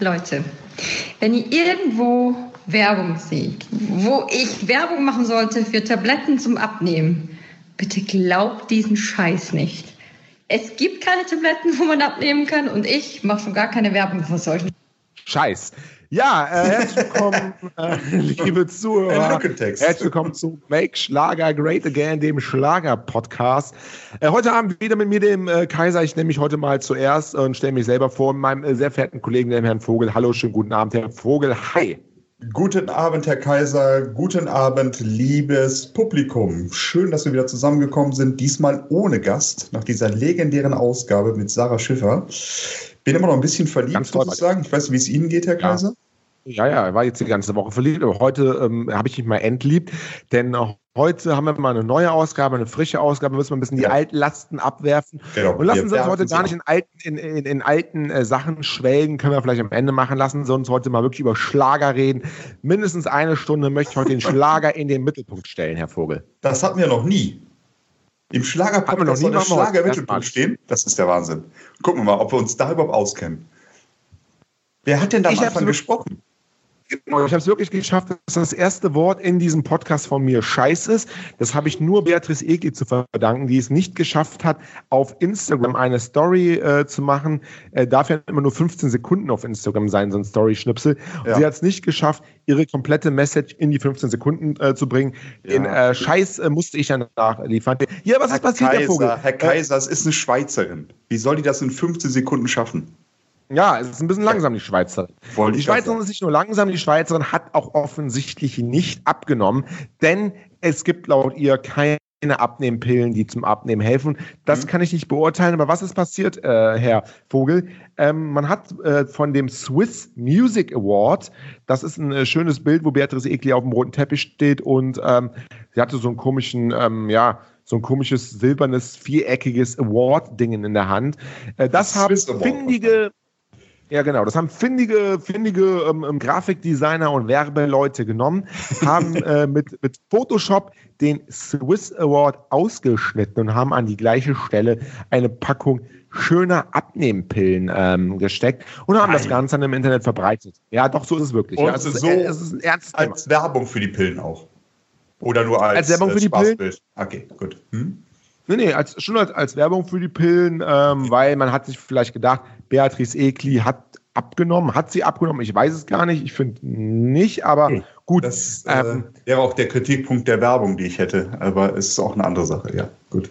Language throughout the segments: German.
Leute, wenn ihr irgendwo Werbung seht, wo ich Werbung machen sollte für Tabletten zum Abnehmen, bitte glaubt diesen Scheiß nicht. Es gibt keine Tabletten, wo man abnehmen kann und ich mache schon gar keine Werbung für solchen Scheiß. Ja, äh, herzlich willkommen, äh, liebe Zuhörer. Herzlich willkommen zu Make Schlager Great Again, dem Schlager-Podcast. Äh, heute Abend wieder mit mir, dem äh, Kaiser. Ich nehme mich heute mal zuerst und stelle mich selber vor, meinem äh, sehr verehrten Kollegen, dem Herrn Vogel. Hallo, schönen guten Abend, Herr Vogel. Hi. Guten Abend, Herr Kaiser. Guten Abend, liebes Publikum. Schön, dass wir wieder zusammengekommen sind. Diesmal ohne Gast, nach dieser legendären Ausgabe mit Sarah Schiffer. Bin immer noch ein bisschen verliebt, muss ich sagen. Ich weiß nicht, wie es Ihnen geht, Herr Kaiser. Ja, ja, er war jetzt die ganze Woche verliebt, aber heute ähm, habe ich mich mal entliebt, denn heute haben wir mal eine neue Ausgabe, eine frische Ausgabe, müssen wir ein bisschen ja. die Altlasten abwerfen genau. und lassen Sie uns heute gar nicht in alten, in, in, in alten äh, Sachen schwelgen, können wir vielleicht am Ende machen, lassen Sie uns heute mal wirklich über Schlager reden. Mindestens eine Stunde möchte ich heute den Schlager in den Mittelpunkt stellen, Herr Vogel. Das hatten wir noch nie. Im Schlagerpodcast soll der Schlager im Mittelpunkt stehen. Das ist der Wahnsinn. Gucken wir mal, ob wir uns da überhaupt auskennen. Wer hat denn da am Anfang gesprochen? Genau, ich habe es wirklich geschafft, dass das erste Wort in diesem Podcast von mir Scheiß ist. Das habe ich nur Beatrice Egli zu verdanken, die es nicht geschafft hat, auf Instagram eine Story äh, zu machen. Äh, darf ja immer nur 15 Sekunden auf Instagram sein, so ein Story-Schnipsel. Ja. Sie hat es nicht geschafft, ihre komplette Message in die 15 Sekunden äh, zu bringen. Ja. Den äh, Scheiß äh, musste ich dann nachliefern. Ja, was Herr ist passiert, Kaiser, Herr Vogel? Herr Kaiser, es ist eine Schweizerin. Wie soll die das in 15 Sekunden schaffen? Ja, es ist ein bisschen langsam, die Schweizerin. Wollte die Schweizerin ist nicht nur langsam, die Schweizerin hat auch offensichtlich nicht abgenommen, denn es gibt laut ihr keine Abnehmpillen, die zum Abnehmen helfen. Das mhm. kann ich nicht beurteilen, aber was ist passiert, äh, Herr Vogel? Ähm, man hat äh, von dem Swiss Music Award, das ist ein äh, schönes Bild, wo Beatrice Egli auf dem roten Teppich steht und ähm, sie hatte so einen komischen, ähm, ja, so ein komisches silbernes, viereckiges Award-Dingen in der Hand. Äh, das, das haben findige, ja, genau. Das haben findige, findige ähm, ähm, Grafikdesigner und Werbeleute genommen, haben äh, mit, mit Photoshop den Swiss Award ausgeschnitten und haben an die gleiche Stelle eine Packung schöner Abnehmpillen ähm, gesteckt und haben Nein. das Ganze dann im Internet verbreitet. Ja, doch, so ist es wirklich. Und ja, es ist, so es ist ein ernstes als Thema. Werbung für die Pillen auch. Oder nur als, als Werbung für die Pillen? Okay, gut. Hm? Nee, nee, als, schon als, als Werbung für die Pillen, ähm, weil man hat sich vielleicht gedacht, Beatrice Egli hat abgenommen. Hat sie abgenommen? Ich weiß es gar nicht. Ich finde nicht, aber hm. gut. Das äh, ähm, wäre auch der Kritikpunkt der Werbung, die ich hätte. Aber es ist auch eine andere Sache, ja. Gut.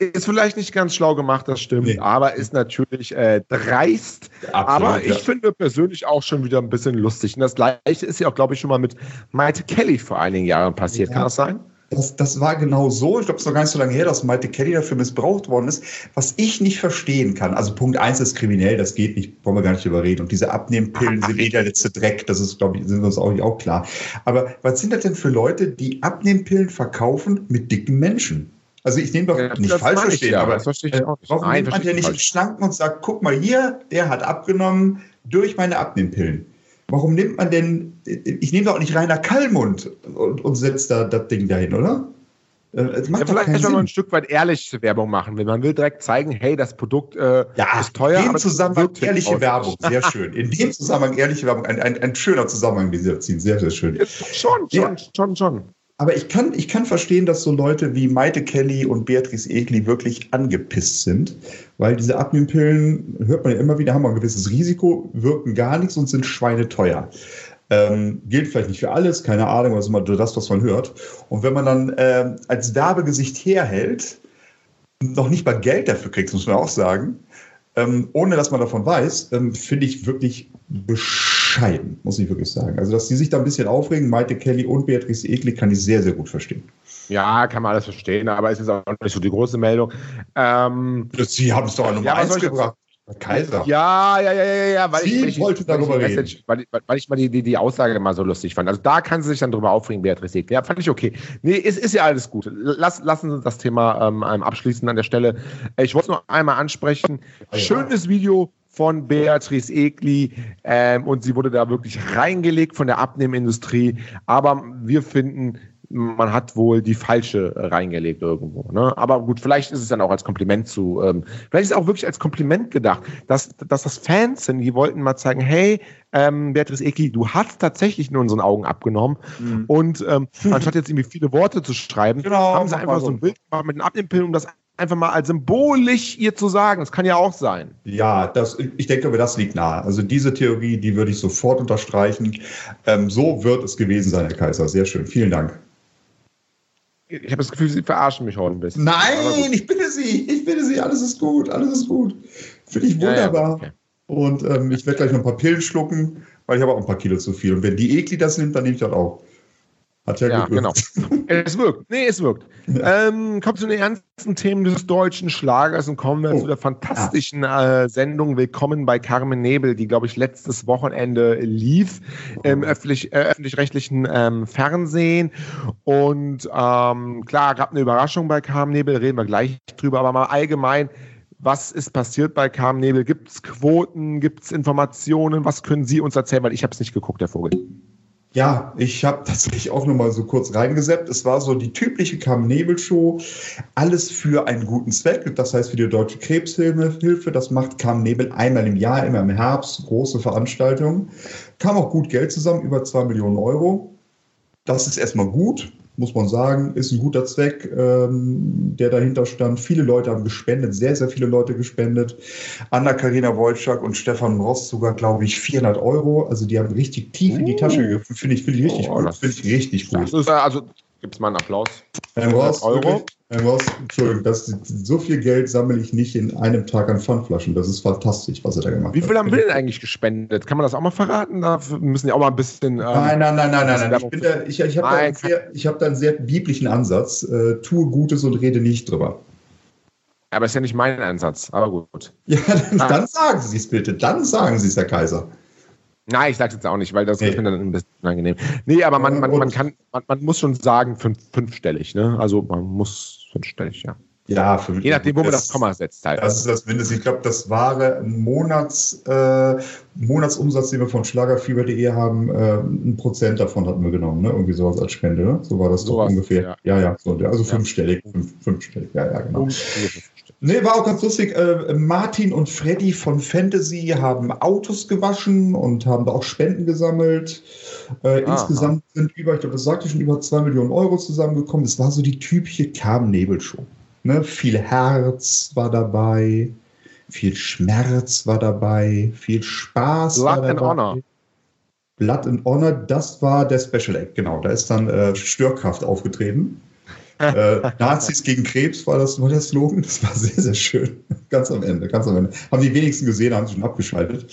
Ist vielleicht nicht ganz schlau gemacht, das stimmt, nee. aber ist natürlich äh, dreist. Absolut, aber ich ja. finde persönlich auch schon wieder ein bisschen lustig. Und das gleiche ist ja auch, glaube ich, schon mal mit Maite Kelly vor einigen Jahren passiert. Ja. Kann das sein? Das, das war genau so. Ich glaube, es ist noch gar nicht so lange her, dass Malte Kelly dafür missbraucht worden ist. Was ich nicht verstehen kann, also Punkt eins ist kriminell, das geht nicht, wollen wir gar nicht überreden. Und diese Abnehmpillen sind eh der letzte Dreck, das ist, glaube ich, sind uns auch, auch klar. Aber was sind das denn für Leute, die Abnehmpillen verkaufen mit dicken Menschen? Also ich nehme doch ja, nicht falsch verstehen, ja, aber das verstehe ich auch nicht. warum Nein, nimmt man ja nicht einen Schlanken und sagt, guck mal hier, der hat abgenommen durch meine Abnehmpillen. Warum nimmt man denn, ich nehme doch auch nicht Rainer Kallmund und, und setzt da das Ding dahin, oder? Äh, es macht ja, vielleicht kann man ein Stück weit ehrliche Werbung machen, wenn man will direkt zeigen, hey, das Produkt äh, ja, ist teuer. In dem Zusammenhang ehrliche Werbung, sehr schön. In dem Zusammenhang ehrliche Werbung, ein, ein, ein schöner Zusammenhang, den Sie ziehen, sehr, sehr schön. Schon, schon, ja. schon, schon. Aber ich kann, ich kann verstehen, dass so Leute wie Maite Kelly und Beatrice Egli wirklich angepisst sind, weil diese Abnehmpillen, hört man ja immer wieder, haben ein gewisses Risiko, wirken gar nichts und sind schweineteuer. Ähm, gilt vielleicht nicht für alles, keine Ahnung, was immer das, was man hört. Und wenn man dann äh, als Werbegesicht herhält, noch nicht mal Geld dafür kriegt, muss man auch sagen, ähm, ohne dass man davon weiß, ähm, finde ich wirklich bescheiden, muss ich wirklich sagen. Also, dass die sich da ein bisschen aufregen, Maite Kelly und Beatrice Egli, kann ich sehr, sehr gut verstehen. Ja, kann man alles verstehen, aber es ist auch nicht so die große Meldung. Ähm, Sie haben es doch an Nummer ja, 1 gebracht. Kaiser. Ja, ja, ja, ja, ja, weil Sie ich, wollte weil darüber ich, Message, weil, weil, ich mal die, die, die Aussage mal so lustig fand. Also da kann sie sich dann drüber aufregen, Beatrice Egli. Ja, fand ich okay. Nee, ist, ist ja alles gut. Lass, lassen Sie das Thema ähm, abschließen an der Stelle. Ich wollte es noch einmal ansprechen. Ja. Schönes Video von Beatrice Egli ähm, und sie wurde da wirklich reingelegt von der Abnehmindustrie. Aber wir finden, man hat wohl die falsche reingelegt irgendwo. Ne? Aber gut, vielleicht ist es dann auch als Kompliment zu, ähm, vielleicht ist es auch wirklich als Kompliment gedacht, dass, dass das Fans sind, die wollten mal zeigen, hey, ähm, Beatrice Eki, du hast tatsächlich in unseren Augen abgenommen. Mhm. Und ähm, anstatt jetzt irgendwie viele Worte zu schreiben, genau, haben sie einfach so ein Bild gemacht mit den Abnehmpillen, um das einfach mal als symbolisch ihr zu sagen. Das kann ja auch sein. Ja, das, ich denke, das liegt nahe. Also diese Theorie, die würde ich sofort unterstreichen. Ähm, so wird es gewesen sein, Herr Kaiser. Sehr schön. Vielen Dank. Ich habe das Gefühl, Sie verarschen mich heute ein bisschen. Nein, ich bitte Sie, ich bitte Sie, alles ist gut, alles ist gut. Finde ich wunderbar. Ja, ja, okay. Und ähm, ich werde gleich noch ein paar Pillen schlucken, weil ich habe auch ein paar Kilo zu viel. Und wenn die Ekli das nimmt, dann nehme ich das auch. Hat ja, ja genau. es wirkt. Nee, es wirkt. Ja. Ähm, kommt zu den ernsten Themen des deutschen Schlagers und kommen wir oh. zu der fantastischen ja. äh, Sendung Willkommen bei Carmen Nebel, die, glaube ich, letztes Wochenende lief im öffentlich, äh, öffentlich-rechtlichen ähm, Fernsehen. Und ähm, klar, gab eine Überraschung bei Carmen Nebel, reden wir gleich drüber, aber mal allgemein. Was ist passiert bei Carmen Nebel? Gibt es Quoten? Gibt es Informationen? Was können Sie uns erzählen? Weil ich habe es nicht geguckt, der Vogel. Ja, ich habe tatsächlich auch noch mal so kurz reingeseppt. Es war so die typische Kam-Nebel-Show. Alles für einen guten Zweck. Das heißt für die Deutsche Krebshilfe. Das macht Kam-Nebel einmal im Jahr, immer im Herbst. Große Veranstaltungen. Kam auch gut Geld zusammen, über zwei Millionen Euro. Das ist erstmal gut muss man sagen, ist ein guter Zweck, ähm, der dahinter stand. Viele Leute haben gespendet, sehr, sehr viele Leute gespendet. Anna-Karina Wojcik und Stefan Ross sogar, glaube ich, 400 Euro. Also die haben richtig tief in die Tasche gegriffen. Finde ich, find ich richtig oh, gut. Finde ich richtig gut. Also Gibt es mal einen Applaus? Herr Ross, Euro? Herr Ross, Entschuldigung, das, so viel Geld sammle ich nicht in einem Tag an Pfandflaschen. Das ist fantastisch, was er da gemacht hat. Wie viel haben wir denn eigentlich gespendet? Kann man das auch mal verraten? Da müssen ja auch mal ein bisschen. Ähm, nein, nein, nein, nein, nein. nein. Ich, da, ich, ich habe da, hab da, einen sehr biblischen Ansatz. Äh, tue Gutes und rede nicht drüber. Aber ist ja nicht mein Ansatz, aber gut. Ja, dann, ah. dann sagen Sie es bitte. Dann sagen Sie es, Herr Kaiser. Nein, ich sag's jetzt auch nicht, weil das nee. ist mir dann ein bisschen unangenehm. Nee, aber man, man, man kann, man, man muss schon sagen, fünf, fünfstellig, ne? Also man muss fünfstellig, ja. Ja, für, je nachdem, wo man das Komma setzt halt. Das ist das Mindeste. Ich glaube, das war ein Monats, äh, Monatsumsatz, den wir von Schlagerfieber.de haben. Äh, ein Prozent davon hatten wir genommen, ne? Irgendwie sowas als Spende, ne? So war das so doch ungefähr. Ja, ja, ja so, also ja. fünfstellig, fünf, fünfstellig, ja, ja, genau. Nee, war auch ganz lustig. Äh, Martin und Freddy von Fantasy haben Autos gewaschen und haben da auch Spenden gesammelt. Äh, insgesamt sind über, ich glaube, das sagte ich schon, über zwei Millionen Euro zusammengekommen. Es war so die typische Carmen-Nebel-Show. Ne? Viel Herz war dabei, viel Schmerz war dabei, viel Spaß Blood war dabei. and Honor. Blood and Honor, das war der Special Act, genau. Da ist dann äh, Störkraft aufgetreten äh, Nazis gegen Krebs war das war der Slogan. Das war sehr, sehr schön. Ganz am Ende, ganz am Ende. Haben die wenigsten gesehen, haben sie schon abgeschaltet.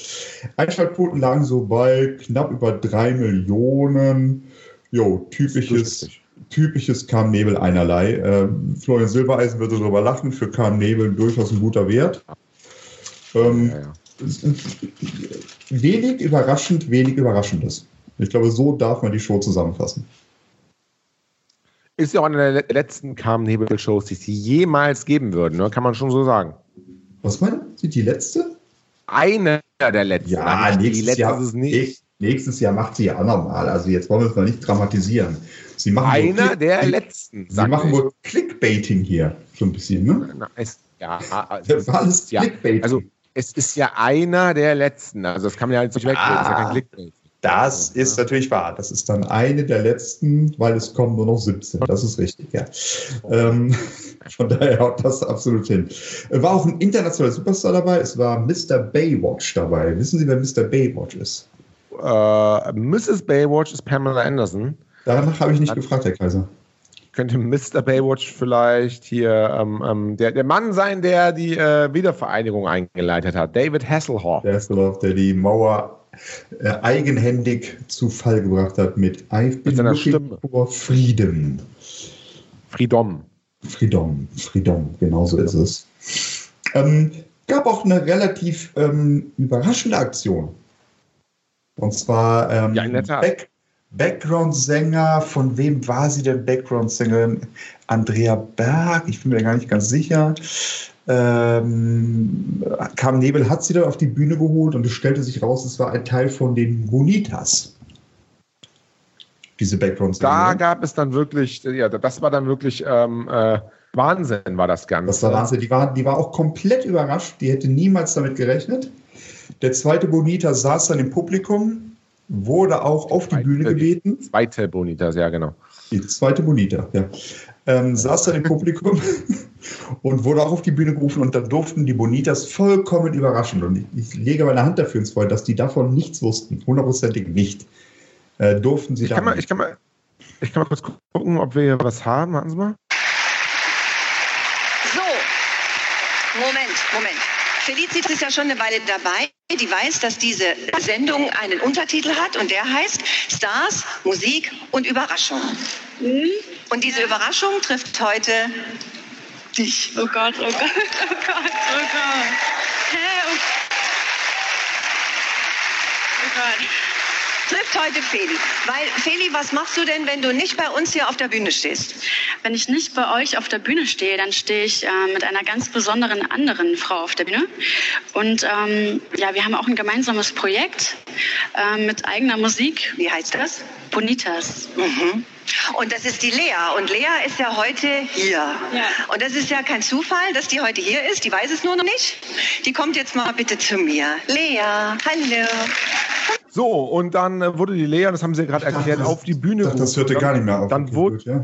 Einschaltquoten lagen so bei knapp über drei Millionen. Jo, typisches, typisches Kam Nebel einerlei. Äh, Florian Silbereisen würde darüber lachen. Für Kam Nebel durchaus ein guter Wert. Ähm, ja, ja. Wenig überraschend, wenig Überraschendes. Ich glaube, so darf man die Show zusammenfassen. Ist ja auch eine der letzten Carmen-Nebel-Shows, die es jemals geben würden, ne? kann man schon so sagen. Was meinen Sie, die letzte? Eine der letzten. Ja, nächstes Jahr, ist nicht. nächstes Jahr macht sie ja auch nochmal. Also jetzt wollen wir es mal nicht dramatisieren. Sie machen Einer der Klick letzten. Sie machen wohl Clickbaiting hier, so ein bisschen, ne? Na, es, ja, also, das war alles Clickbaiting. Ja, also es ist ja einer der letzten. Also das kann man ja jetzt nicht wegnehmen. Ah. Das ist ja kein Clickbait. Das ist natürlich wahr. Das ist dann eine der letzten, weil es kommen nur noch 17. Das ist richtig, ja. Ähm, von daher haut das absolut hin. War auch ein internationaler Superstar dabei. Es war Mr. Baywatch dabei. Wissen Sie, wer Mr. Baywatch ist? Uh, Mrs. Baywatch ist Pamela Anderson. Danach habe ich nicht gefragt, Herr Kaiser. Könnte Mr. Baywatch vielleicht hier ähm, ähm, der, der Mann sein, der die äh, Wiedervereinigung eingeleitet hat? David Hasselhoff. Hasselhoff, der die Mauer äh, eigenhändig zu Fall gebracht hat mit I've been looking Stimme. for freedom. Freedom. Freedom, Freedom, genau so ist es. Ähm, gab auch eine relativ ähm, überraschende Aktion. Und zwar ähm, ja, Back Background-Sänger, von wem war sie denn Background-Sängerin? Andrea Berg, ich bin mir gar nicht ganz sicher ähm, kam Nebel, hat sie dann auf die Bühne geholt und es stellte sich raus, es war ein Teil von den Bonitas. diese Backgrounds. Da gab es dann wirklich, ja, das war dann wirklich ähm, äh, Wahnsinn, war das Ganze. Das war Wahnsinn. Die war, die war auch komplett überrascht. Die hätte niemals damit gerechnet. Der zweite Bonita saß dann im Publikum, wurde auch auf die Bühne gebeten. Die zweite Bonita, ja, genau. Die zweite Bonita, ja. Ähm, saß dann im Publikum und wurde auch auf die Bühne gerufen und dann durften die Bonitas vollkommen überraschen. Und ich, ich lege meine Hand dafür ins Feuer, dass die davon nichts wussten, hundertprozentig nicht. Äh, durften sie ich kann, mal, ich, kann mal, ich kann mal kurz gucken, ob wir hier was haben. Warten Sie mal. So, Moment, Moment. Felicis ist ja schon eine Weile dabei. Die weiß, dass diese Sendung einen Untertitel hat und der heißt Stars, Musik und Überraschung. Mhm. Und diese Überraschung trifft heute dich. Oh Gott, oh Gott, oh Gott, oh Gott. Hä? Oh, oh Gott trifft heute Feli. Weil, Feli, was machst du denn, wenn du nicht bei uns hier auf der Bühne stehst? Wenn ich nicht bei euch auf der Bühne stehe, dann stehe ich äh, mit einer ganz besonderen anderen Frau auf der Bühne. Und ähm, ja, wir haben auch ein gemeinsames Projekt äh, mit eigener Musik. Wie heißt das? Bonitas. Mhm. Und das ist die Lea. Und Lea ist ja heute hier. Ja. Und das ist ja kein Zufall, dass die heute hier ist. Die weiß es nur noch nicht. Die kommt jetzt mal bitte zu mir. Lea, hallo. So, und dann äh, wurde die Lea, das haben Sie gerade erklärt, auf die Bühne gerufen. Das hörte gar nicht mehr auf. Dann wurde, ja.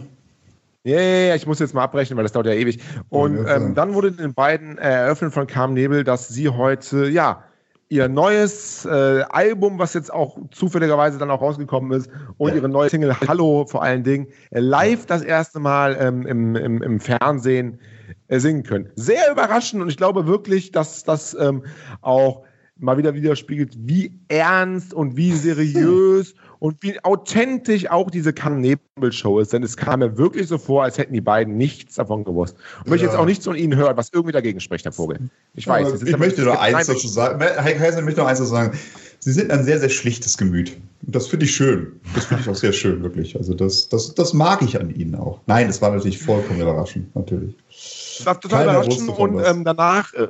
Ja, ja, ja, ich muss jetzt mal abbrechen, weil das dauert ja ewig. Und ja, ähm, dann wurde den beiden eröffnet von Carmen Nebel, dass sie heute, ja, ihr neues äh, Album, was jetzt auch zufälligerweise dann auch rausgekommen ist, und ihre neue Single Hallo vor allen Dingen, äh, live das erste Mal ähm, im, im, im Fernsehen äh, singen können. Sehr überraschend und ich glaube wirklich, dass das ähm, auch mal wieder widerspiegelt, wie ernst und wie seriös und wie authentisch auch diese Nebel-Show ist. Denn es kam mir wirklich so vor, als hätten die beiden nichts davon gewusst. Und ja. ich jetzt auch nichts von Ihnen hören, was irgendwie dagegen spricht, Herr Vogel. Ich weiß. Ja, ich möchte nur eins dazu sagen. Herr Kaiser, ich möchte nur eins dazu sagen. Sie sind ein sehr, sehr schlichtes Gemüt. Das finde ich schön. Das finde ich auch sehr schön, wirklich. Also das, das, das mag ich an Ihnen auch. Nein, das war natürlich vollkommen überraschend, natürlich. Das war total Keiner überraschend und ähm, danach äh,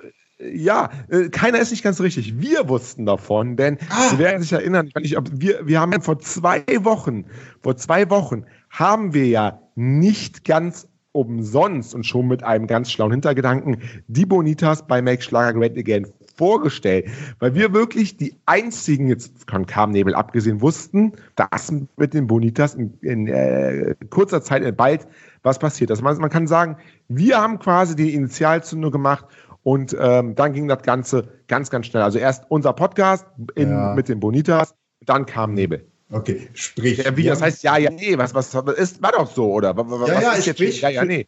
ja, äh, keiner ist nicht ganz richtig. Wir wussten davon, denn ah. Sie werden sich erinnern, ich nicht, wir, wir haben vor zwei Wochen, vor zwei Wochen haben wir ja nicht ganz umsonst und schon mit einem ganz schlauen Hintergedanken die Bonitas bei Make Schlager Great Again vorgestellt, weil wir wirklich die einzigen, jetzt von Nebel abgesehen, wussten, dass mit den Bonitas in, in äh, kurzer Zeit bald was passiert. Also man, man kann sagen, wir haben quasi die Initialzündung gemacht und ähm, dann ging das Ganze ganz, ganz schnell. Also erst unser Podcast in, ja. mit den Bonitas, dann kam Nebel. Okay, sprich. Ja, wie, das heißt, ja, ja, nee, was, was ist, war doch so, oder? Was ja, ja, ist jetzt sprich, ja, ja, nee.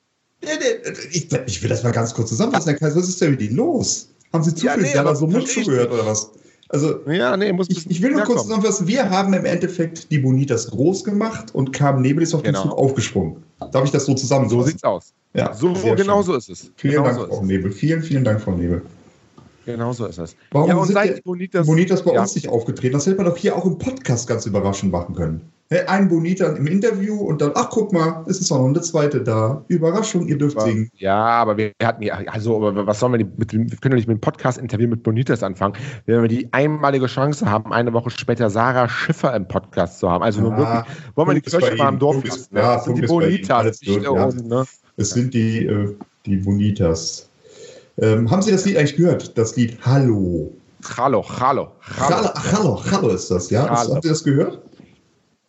Ich, ich, will das mal ganz kurz zusammenfassen, was ist denn mit Ihnen los? Haben Sie zufällig ja, nee, so mit zugehört oder was? Also, ja, nee, muss ich, ich will nur kurz zusammenfassen, wir haben im Endeffekt die Bonitas groß gemacht und kam Nebel ist auf den genau. Zug aufgesprungen. Darf ich das so zusammenfassen? So sieht's aus. Ja, so, genau schön. so ist es. Vielen genau Dank, so Frau Nebel. Vielen, vielen Dank, Frau Nebel. Genau so ist es. Warum ja, und seit Bonitas, Bonitas bei ja. uns nicht aufgetreten? Das hätte man doch hier auch im Podcast ganz überraschend machen können. Ein Bonita im Interview und dann, ach guck mal, es ist auch noch eine zweite da. Überraschung, ihr dürft singen. Ja, aber wir hatten ja, also was sollen wir mit dem, wir können doch nicht mit dem Podcast-Interview mit Bonitas anfangen, wenn wir die einmalige Chance haben, eine Woche später Sarah Schiffer im Podcast zu haben. Also ja, wirklich, wollen wir die Kirche mal im Dorf lassen. Ja, das sind die Bonitas. Gut, ja. ne? Es sind die, äh, die Bonitas. Ähm, haben Sie das Lied eigentlich gehört? Das Lied Hallo. Hallo, hallo, hallo. Hallo, hallo, ist das, ja? Das, habt ihr das gehört?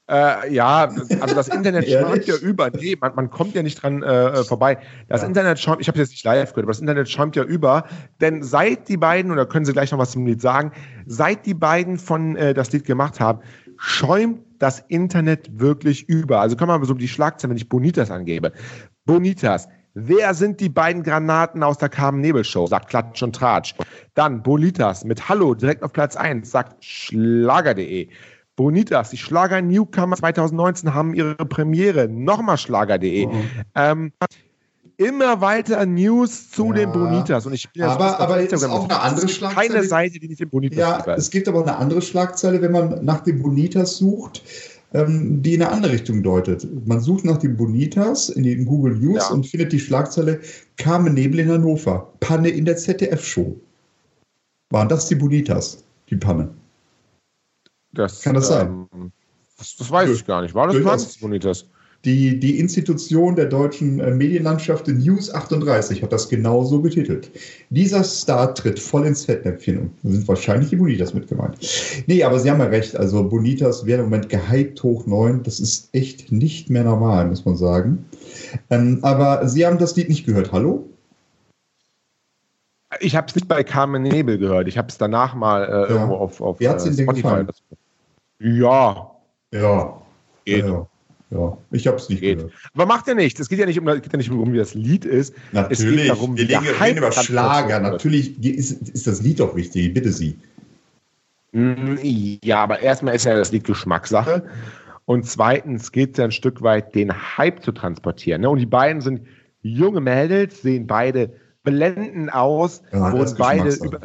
Äh, ja, also das Internet schäumt ja über. Nee, man, man, kommt ja nicht dran äh, vorbei. Das ja. Internet schäumt, ich habe jetzt nicht live gehört, aber das Internet schäumt ja über. Denn seit die beiden, oder können Sie gleich noch was zum Lied sagen, seit die beiden von äh, das Lied gemacht haben, schäumt das Internet wirklich über. Also können wir mal so die Schlagzeilen, wenn ich Bonitas angebe. Bonitas, Wer sind die beiden Granaten aus der Carmen Nebel Show? Sagt Klatsch und Tratsch. Dann Bonitas mit Hallo direkt auf Platz 1, sagt Schlager.de. Bonitas, die Schlager Newcomer 2019 haben ihre Premiere. Nochmal Schlager.de. Oh. Ähm, immer weiter News zu ja. den Bonitas. Und ich bin aber, aber es ist auch eine andere Schlagzeile. Keine Seite, die nicht den Bonitas Ja, es gibt aber eine andere Schlagzeile, wenn man nach den Bonitas sucht ähm, die in eine andere Richtung deutet. Man sucht nach den Bonitas in den Google News ja. und findet die Schlagzeile Carmen Nebel in Hannover. Panne in der ZDF-Show. Waren das die Bonitas, die Panne? Das, Kann das sein? Ähm, Das, das weiß ich gar nicht. War das Durchaus. Bonitas? Die, die Institution der deutschen äh, Medienlandschaft News 38 hat das genauso betitelt. Dieser Star tritt voll ins Fettnäpfchen und sind wahrscheinlich die Bonitas mit gemeint. Nee, aber Sie haben ja recht. Also Bonitas werden im Moment gehypt hoch neun. Das ist echt nicht mehr normal, muss man sagen. Ähm, aber Sie haben das Lied nicht gehört. Hallo? Ich habe es nicht bei Carmen Nebel gehört. Ich habe es danach mal äh, ja. irgendwo auf, auf Wie hat's äh, Spotify. Gefallen? Ja. Ja. Geht. Ja. Ja, ich habe es nicht geht. gehört. Aber macht ja nichts. Es geht ja nicht um, geht ja nicht um, wie das Lied ist. Natürlich. Es geht darum, wir reden, über Schlager. Natürlich ist, ist, das Lied doch wichtig. Bitte Sie. Mm, ja, aber erstmal ist ja das Lied Geschmackssache. Und zweitens geht es ja ein Stück weit, den Hype zu transportieren. Ne? Und die beiden sind junge Mädels, sehen beide blendend aus, ja, wurden beide über,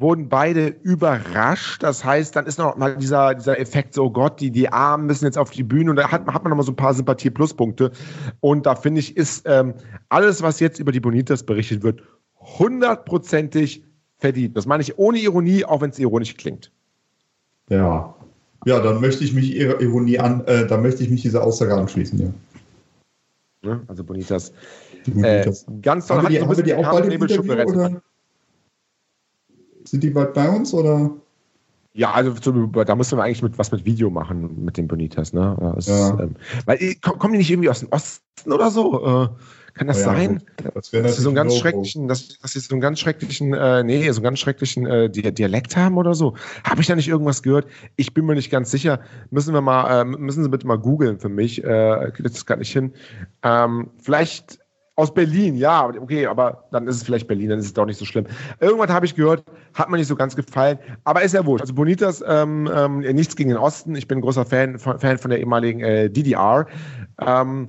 wurden beide überrascht. Das heißt, dann ist noch mal dieser, dieser Effekt, so oh Gott, die, die Armen müssen jetzt auf die Bühne und da hat, hat man noch mal so ein paar Sympathie-Pluspunkte. Und da finde ich, ist ähm, alles, was jetzt über die Bonitas berichtet wird, hundertprozentig verdient. Das meine ich ohne Ironie, auch wenn es ironisch klingt. Ja. Ja, dann möchte ich mich Ihrer Ironie an, äh, dann möchte ich mich dieser Aussage anschließen, ja. ja also Bonitas. Bonitas. Äh, ganz toll. Haben wir die, haben wir die auch beide im Interview, oder? Sind die bald bei uns oder? Ja, also da müssen wir eigentlich mit was mit Video machen mit den Bonitas, ne? Das, ja. ähm, weil äh, kommen die nicht irgendwie aus dem Osten oder so? Äh, kann das oh ja, sein? Das dass sie so einen ganz schrecklichen, dass, dass sie so einen ganz schrecklichen, äh, nee, so einen ganz schrecklichen äh, Dialekt haben oder so. Habe ich da nicht irgendwas gehört? Ich bin mir nicht ganz sicher. Müssen wir mal, äh, müssen Sie bitte mal googeln für mich. Äh, kriegt das gar nicht hin. Ähm, vielleicht aus Berlin, ja, okay, aber dann ist es vielleicht Berlin, dann ist es doch nicht so schlimm. Irgendwann habe ich gehört, hat mir nicht so ganz gefallen, aber ist ja wurscht. Also Bonitas, ähm, ähm, nichts gegen den Osten. Ich bin ein großer Fan von, Fan von der ehemaligen äh, DDR. Ähm,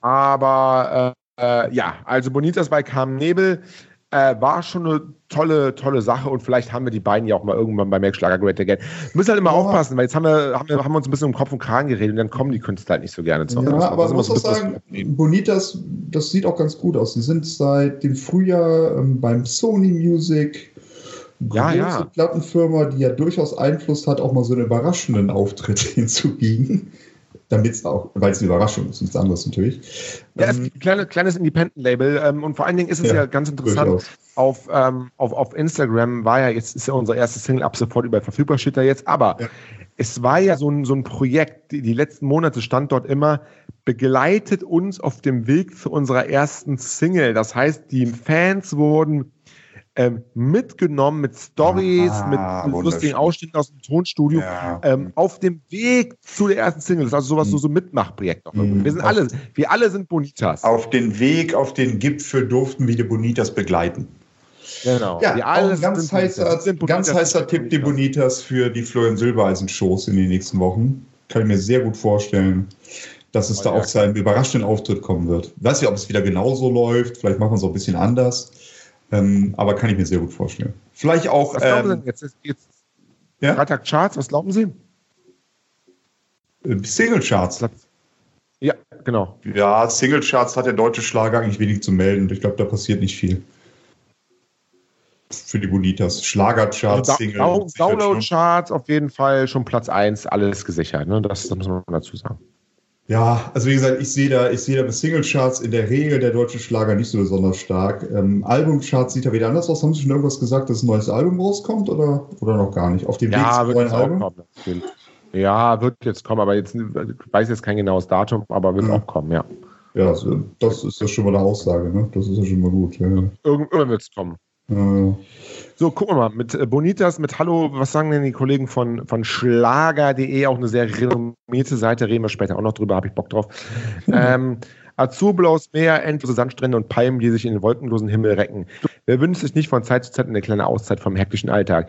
aber äh, äh, ja, also Bonitas bei Carmen Nebel äh, war schon eine tolle, tolle Sache und vielleicht haben wir die beiden ja auch mal irgendwann bei Mac Schlager Great Again. Wir müssen halt immer oh. aufpassen, weil jetzt haben wir, haben, wir, haben wir uns ein bisschen um Kopf und Kragen geredet und dann kommen die Künstler halt nicht so gerne zu. Ja, das aber man muss auch sagen, Bonitas, das sieht auch ganz gut aus. Sie sind seit dem Frühjahr ähm, beim Sony Music. Ja, ja. Plattenfirma, die ja durchaus Einfluss hat, auch mal so einen überraschenden Auftritt hinzubiegen damit es auch, weil es eine Überraschung ist, nichts anderes natürlich. Ja, es ähm, ist ein kleine, kleines Independent-Label ähm, und vor allen Dingen ist es ja, ja ganz interessant. Auf, ähm, auf, auf Instagram war ja jetzt, ist ja unsere erste Single ab sofort überall verfügbar, steht da jetzt, aber ja. es war ja so ein, so ein Projekt, die, die letzten Monate stand dort immer, begleitet uns auf dem Weg zu unserer ersten Single. Das heißt, die Fans wurden ähm, mitgenommen mit Stories, ah, mit, lustigen Ausschnitten aus dem Tonstudio, ja. ähm, auf dem Weg zu der ersten Single. Das ist also sowas, mhm. so, so Mitmachprojekt noch. Mhm. Wir sind alle, wir alle sind Bonitas. Auf den Weg, auf den Gipfel durften wir die Bonitas begleiten. Genau. Ja, wir alle ein ganz heißer, ganz heißer Tipp, die Bonitas für die Florian Silbereisen-Shows in den nächsten Wochen. Kann ich mir sehr gut vorstellen, dass es oh, da ja. auch zu einem überraschenden Auftritt kommen wird. Ich weiß nicht, ob es wieder genauso läuft. Vielleicht machen wir es auch ein bisschen anders. Ähm, aber kann ich mir sehr gut vorstellen. Vielleicht auch. Was glauben ähm, Sie denn jetzt? jetzt ja? Freitag Charts, was glauben Sie? Äh, Single Charts. Ja, genau. Ja, Single Charts hat der deutsche Schlager eigentlich wenig zu melden. Ich glaube, da passiert nicht viel. Für die Bonitas. Schlagercharts, also Single. Download-Charts auf jeden Fall schon Platz 1, alles gesichert. Ne? Das, das muss man dazu sagen. Ja, also wie gesagt, ich sehe da, ich sehe da bei Singlecharts in der Regel der deutsche Schlager nicht so besonders stark. Ähm, Albumcharts sieht da wieder anders aus. Haben Sie schon irgendwas gesagt, dass ein neues Album rauskommt oder, oder noch gar nicht? Auf dem ja, Weg zum neuen Album? Kommen, ja, wird jetzt kommen, aber jetzt ich weiß jetzt kein genaues Datum, aber wird ja. auch kommen, ja. Ja, das ist ja schon mal eine Aussage, ne? Das ist ja schon mal gut. Ja. Irgendwann wird es kommen. Ja. So, gucken wir mal. Mit äh, Bonitas, mit Hallo, was sagen denn die Kollegen von, von Schlager.de, auch eine sehr renommierte Seite, reden wir später auch noch drüber, habe ich Bock drauf. ähm, Azurblaues Meer, endlose Sandstrände und Palmen, die sich in den wolkenlosen Himmel recken. Wer wünscht sich nicht von Zeit zu Zeit eine kleine Auszeit vom hektischen Alltag?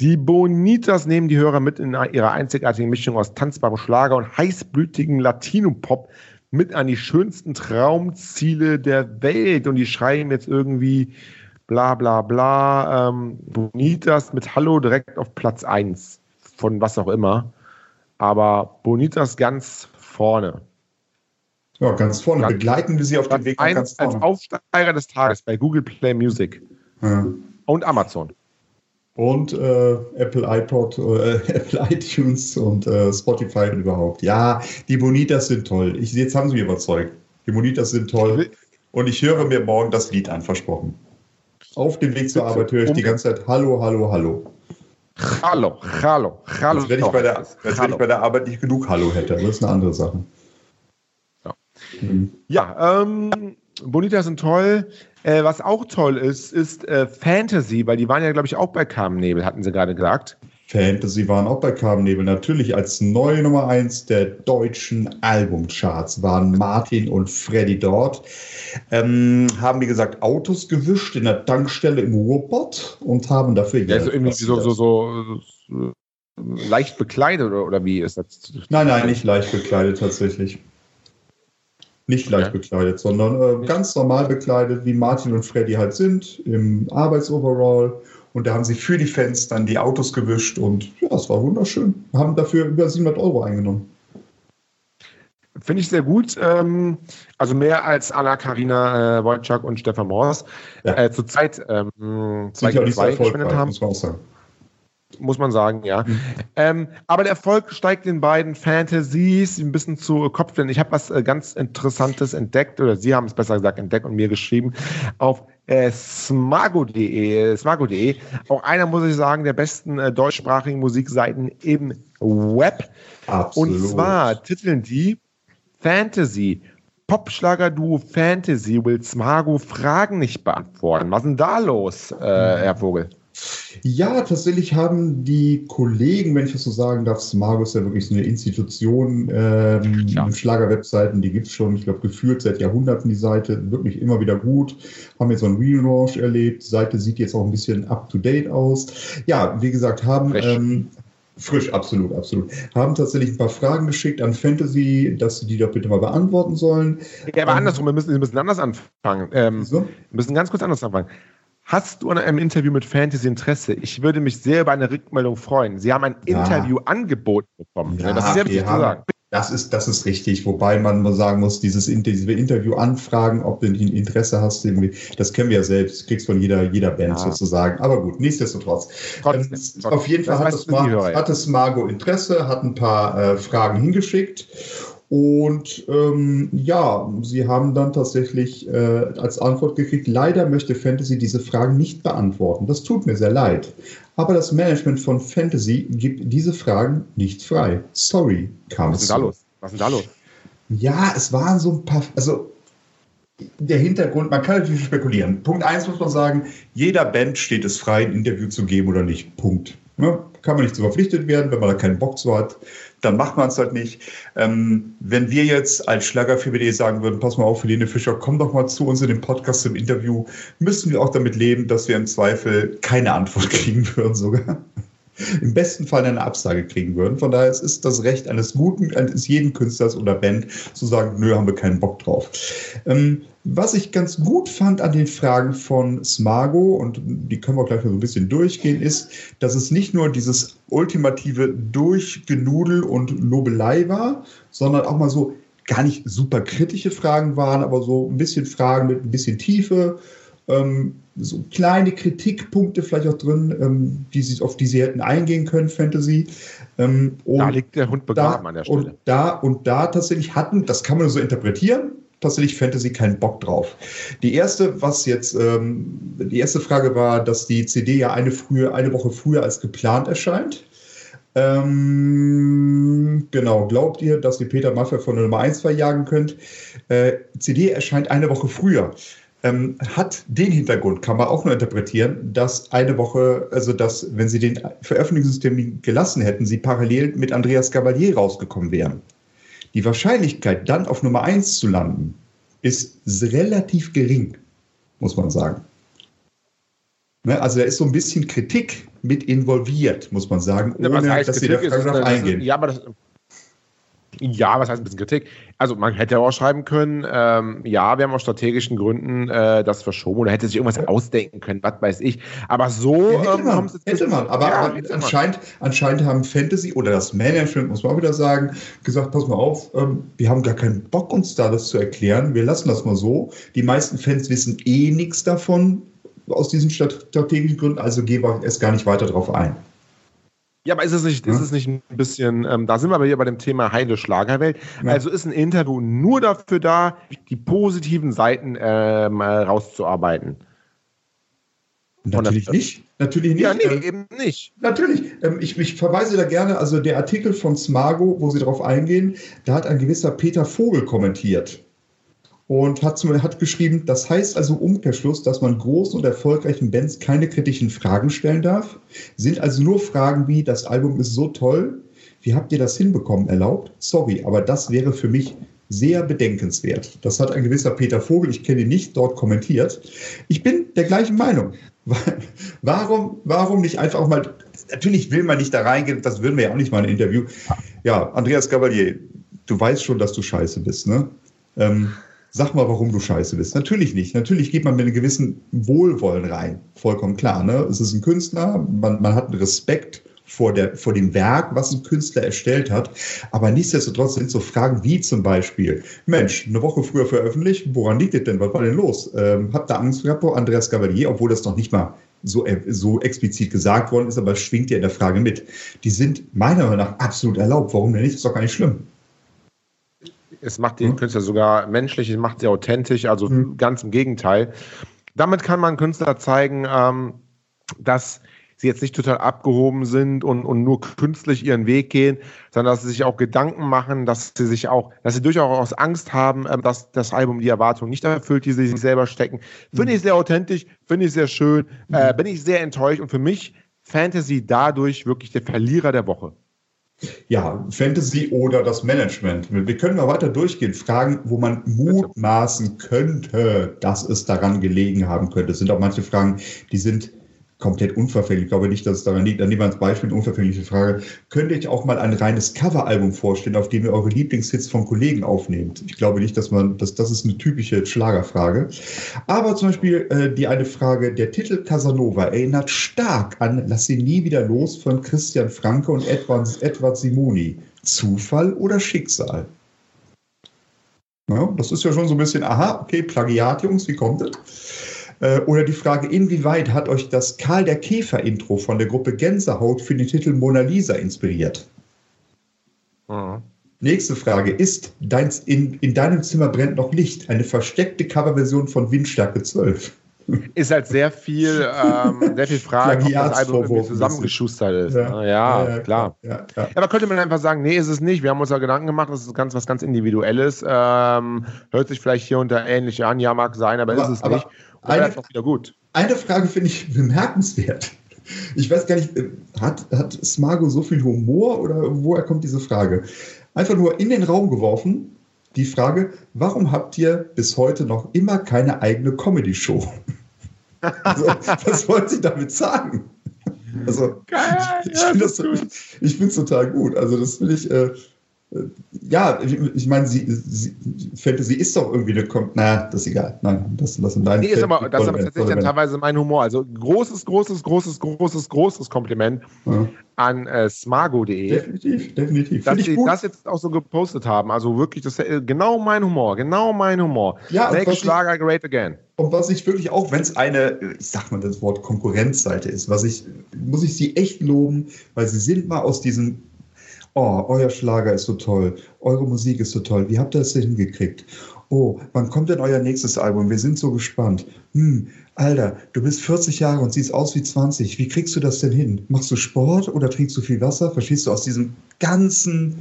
Die Bonitas nehmen die Hörer mit in ihrer einzigartigen Mischung aus tanzbarem Schlager und heißblütigen Latino-Pop mit an die schönsten Traumziele der Welt. Und die schreiben jetzt irgendwie bla bla bla. Ähm, Bonitas mit Hallo direkt auf Platz 1 von was auch immer. Aber Bonitas ganz vorne. Ja, ganz vorne. Ganz Begleiten wir sie auf dem Weg eins, ganz vorne. Als Aufsteiger des Tages bei Google Play Music. Ja. Und Amazon. Und äh, Apple iPod, äh, Apple iTunes und äh, Spotify und überhaupt. Ja, die Bonitas sind toll. Ich, jetzt haben sie mich überzeugt. Die Bonitas sind toll. Und ich höre mir morgen das Lied an, versprochen. Auf dem Weg zur Arbeit höre ich die ganze Zeit Hallo, Hallo, Hallo. Hallo, hallo, hallo. Als wenn ich, bei der, als wenn ich bei der Arbeit nicht genug Hallo hätte. Das ist eine andere Sache. Ja, mhm. ja ähm, Bonita sind toll. Äh, was auch toll ist, ist äh, Fantasy, weil die waren ja, glaube ich, auch bei Nebel, hatten sie gerade gesagt. Fantasy waren auch bei Nebel. Natürlich als neue Nummer 1 der deutschen Albumcharts waren Martin und Freddy dort. Ähm, haben, wie gesagt, Autos gewischt in der Tankstelle im Ruhrpott und haben dafür ja, also irgendwie so, so, so, so, leicht bekleidet oder, oder wie ist das? Nein, nein, nicht leicht bekleidet tatsächlich. Nicht leicht okay. bekleidet, sondern äh, ganz normal bekleidet, wie Martin und Freddy halt sind, im Arbeitsoverall. Und da haben sie für die Fans dann die Autos gewischt und ja, es war wunderschön. Haben dafür über 700 Euro eingenommen. Finde ich sehr gut. Ähm, also mehr als Anna Karina äh, Wojcik und Stefan Moors ja. äh, zurzeit ähm, zwei, zwei gespendet haben. Muss man auch sagen muss man sagen, ja. Mhm. Ähm, aber der Erfolg steigt den beiden Fantasies ein bisschen zu Kopf. Denn ich habe was äh, ganz Interessantes entdeckt, oder Sie haben es besser gesagt entdeckt und mir geschrieben, auf äh, smago.de. Smago.de. Auch einer, muss ich sagen, der besten äh, deutschsprachigen Musikseiten im Web. Absolut. Und zwar titeln die Fantasy. Popschlager-Duo Fantasy will Smago Fragen nicht beantworten. Was ist denn da los, äh, Herr Vogel? Ja, tatsächlich haben die Kollegen, wenn ich das so sagen darf, Smargo ist ja wirklich so eine Institution ähm, ja. Schlagerwebseiten, die gibt es schon, ich glaube, geführt seit Jahrhunderten die Seite, wirklich immer wieder gut. Haben jetzt so einen Relaunch erlebt, die Seite sieht jetzt auch ein bisschen up-to-date aus. Ja, wie gesagt, haben... Frisch. Ähm, frisch, absolut, absolut. Haben tatsächlich ein paar Fragen geschickt an Fantasy, dass sie die doch bitte mal beantworten sollen. Ja, aber ähm, andersrum, wir müssen, wir müssen anders anfangen. Ähm, so? Wir müssen ganz kurz anders anfangen. Hast du an einem Interview mit Fantasy Interesse? Ich würde mich sehr über eine Rückmeldung freuen. Sie haben ein ja. Interview angeboten bekommen. Ja, das ist sehr wichtig zu sagen. Das ist, das ist richtig, wobei man sagen muss, dieses diese Interview anfragen, ob du ein Interesse hast, irgendwie, das kennen wir ja selbst, du kriegst von jeder, jeder Band ja. sozusagen. Aber gut, nichtsdestotrotz. Trotzdem, ähm, auf jeden Fall hat es, Mar hat es Margot Interesse, hat ein paar äh, Fragen hingeschickt und ähm, ja, sie haben dann tatsächlich äh, als Antwort gekriegt, leider möchte Fantasy diese Fragen nicht beantworten. Das tut mir sehr leid. Aber das Management von Fantasy gibt diese Fragen nicht frei. Sorry, kam Was ist denn da los? Was ist denn da los? Ja, es waren so ein paar, also der Hintergrund, man kann natürlich spekulieren. Punkt eins muss man sagen, jeder Band steht es frei, ein Interview zu geben oder nicht. Punkt. Ne? Kann man nicht so verpflichtet werden, wenn man da keinen Bock zu hat dann macht man es halt nicht. Ähm, wenn wir jetzt als Schlager für sagen würden, pass mal auf, Helene Fischer, komm doch mal zu uns in den Podcast im Interview, müssten wir auch damit leben, dass wir im Zweifel keine Antwort kriegen würden sogar. Im besten Fall eine Absage kriegen würden. Von daher ist das Recht eines guten, eines jeden Künstlers oder Band zu sagen, nö, haben wir keinen Bock drauf. Ähm, was ich ganz gut fand an den Fragen von Smago, und die können wir gleich mal so ein bisschen durchgehen, ist, dass es nicht nur dieses ultimative Durchgenudel und Lobelei war, sondern auch mal so gar nicht super kritische Fragen waren, aber so ein bisschen Fragen mit ein bisschen Tiefe, ähm, so kleine Kritikpunkte vielleicht auch drin, ähm, die sie, auf die sie hätten eingehen können, Fantasy. Ähm, da liegt der Hund begraben da, an der Stelle. Und da, und da tatsächlich hatten, das kann man so interpretieren, tatsächlich Fantasy keinen Bock drauf. Die erste, was jetzt, ähm, die erste Frage war, dass die CD ja eine, frühe, eine Woche früher als geplant erscheint. Ähm, genau, glaubt ihr, dass ihr Peter Maffay von der Nummer 1 verjagen könnt? Äh, CD erscheint eine Woche früher. Ähm, hat den Hintergrund, kann man auch nur interpretieren, dass eine Woche, also dass, wenn sie den Veröffentlichungstermin gelassen hätten, sie parallel mit Andreas Gabalier rausgekommen wären. Die Wahrscheinlichkeit, dann auf Nummer 1 zu landen, ist relativ gering, muss man sagen. Ne, also da ist so ein bisschen Kritik mit involviert, muss man sagen, ohne ja, dass Kritik wir darauf eingehen. Ja, aber das, ja, was heißt ein bisschen Kritik? Also man hätte auch schreiben können, ähm, ja, wir haben aus strategischen Gründen äh, das verschoben oder hätte sich irgendwas ausdenken können, was weiß ich. Aber so ja, hätte, ähm, man, hätte man. Aber, ja, aber anscheinend, anscheinend haben Fantasy oder das Management, muss man auch wieder sagen, gesagt, pass mal auf, ähm, wir haben gar keinen Bock, uns da das zu erklären. Wir lassen das mal so. Die meisten Fans wissen eh nichts davon aus diesen strategischen Gründen, also gehe ich erst gar nicht weiter drauf ein. Ja, aber ist es nicht, ja. ist es nicht ein bisschen, ähm, da sind wir aber hier bei dem Thema heile Schlagerwelt. Ja. Also ist ein Interview nur dafür da, die positiven Seiten ähm, rauszuarbeiten. Natürlich nicht. Natürlich nicht. Ja, nee, ähm, eben nicht. Natürlich. Ähm, ich, ich, verweise da gerne, also der Artikel von Smago, wo sie darauf eingehen, da hat ein gewisser Peter Vogel kommentiert und hat, hat geschrieben, das heißt also Umkehrschluss, dass man großen und erfolgreichen Bands keine kritischen Fragen stellen darf, sind also nur Fragen wie, das Album ist so toll, wie habt ihr das hinbekommen erlaubt? Sorry, aber das wäre für mich sehr bedenkenswert. Das hat ein gewisser Peter Vogel, ich kenne ihn nicht, dort kommentiert. Ich bin der gleichen Meinung. Warum, warum nicht einfach mal, natürlich will man nicht da reingehen, das würden wir ja auch nicht mal in ein Interview. Ja, Andreas Gavalier, du weißt schon, dass du scheiße bist, ne? Ähm, sag mal, warum du scheiße bist. Natürlich nicht. Natürlich geht man mit einem gewissen Wohlwollen rein. Vollkommen klar. Ne? Es ist ein Künstler, man, man hat einen Respekt vor, der, vor dem Werk, was ein Künstler erstellt hat. Aber nichtsdestotrotz sind so Fragen wie zum Beispiel, Mensch, eine Woche früher veröffentlicht, woran liegt es denn? Was war denn los? Ähm, habt ihr Angst gehabt vor Andreas Gavalier, obwohl das noch nicht mal so, äh, so explizit gesagt worden ist, aber es schwingt ja in der Frage mit. Die sind meiner Meinung nach absolut erlaubt. Warum denn nicht? Das ist doch gar nicht schlimm. Es macht den hm? Künstler sogar menschlich, es macht sie authentisch, also hm. ganz im Gegenteil. Damit kann man Künstler zeigen, ähm, dass sie jetzt nicht total abgehoben sind und, und nur künstlich ihren Weg gehen, sondern dass sie sich auch Gedanken machen, dass sie sich auch, dass sie durchaus Angst haben, ähm, dass das Album die Erwartungen nicht erfüllt, die sie sich selber stecken. Finde ich sehr authentisch, finde ich sehr schön, äh, bin ich sehr enttäuscht und für mich Fantasy dadurch wirklich der Verlierer der Woche. Ja, Fantasy oder das Management. Wir können mal weiter durchgehen. Fragen, wo man mutmaßen könnte, dass es daran gelegen haben könnte. Es sind auch manche Fragen, die sind komplett unverfänglich. Ich glaube nicht, dass es daran liegt. Dann nehmen wir als Beispiel eine unverfängliche Frage. Könnte ich auch mal ein reines Coveralbum vorstellen, auf dem ihr eure Lieblingshits von Kollegen aufnehmt? Ich glaube nicht, dass man, dass das ist eine typische Schlagerfrage. Aber zum Beispiel äh, die eine Frage, der Titel Casanova erinnert stark an Lass sie nie wieder los von Christian Franke und Edward, Edward Simoni. Zufall oder Schicksal? Ja, das ist ja schon so ein bisschen, aha, okay, Plagiat, Jungs, wie kommt es? Äh, oder die Frage, inwieweit hat euch das Karl der Käfer-Intro von der Gruppe Gänsehaut für den Titel Mona Lisa inspiriert? Mhm. Nächste Frage. Ist dein, in, in deinem Zimmer brennt noch Licht? Eine versteckte Coverversion von Windstärke 12 ist halt sehr viel, ähm, sehr viel Fragen, ob das Album irgendwie zusammengeschustert ist. Ja, ne? ja, ja klar. Ja, ja, Aber könnte man einfach sagen, nee, ist es nicht. Wir haben uns da Gedanken gemacht, das ist ganz, was ganz Individuelles. Ähm, hört sich vielleicht hier unter ähnlich an, ja, mag sein, aber, aber ist es aber nicht. Eine, wieder gut. Eine Frage finde ich bemerkenswert. Ich weiß gar nicht, äh, hat, hat Smago so viel Humor oder woher kommt diese Frage? Einfach nur in den Raum geworfen, die Frage, warum habt ihr bis heute noch immer keine eigene Comedy-Show? Also, was wollt ihr damit sagen? Also, Geil, ich, ich finde es total gut. Also, das finde ich, äh, ja, ich, meine, sie, sie, Fantasy ist doch irgendwie eine. Kom naja, das ist egal. Nein, das lassen deinen. Nee, ist aber, das ist aber tatsächlich dann teilweise mein Humor. Also großes, großes, großes, großes, großes Kompliment ja. an äh, smago.de. Definitiv, definitiv. Dass sie das jetzt auch so gepostet haben. Also wirklich, das ist genau mein Humor. Genau mein Humor. Ja, Next Schlager, great again. Und was ich wirklich auch, wenn es eine, ich sag mal das Wort Konkurrenzseite ist, was ich, muss ich sie echt loben, weil sie sind mal aus diesem oh, euer Schlager ist so toll, eure Musik ist so toll, wie habt ihr das denn hingekriegt? Oh, wann kommt denn euer nächstes Album? Wir sind so gespannt. Hm, Alter, du bist 40 Jahre und siehst aus wie 20. Wie kriegst du das denn hin? Machst du Sport oder trinkst du viel Wasser? Verstehst du aus diesem ganzen,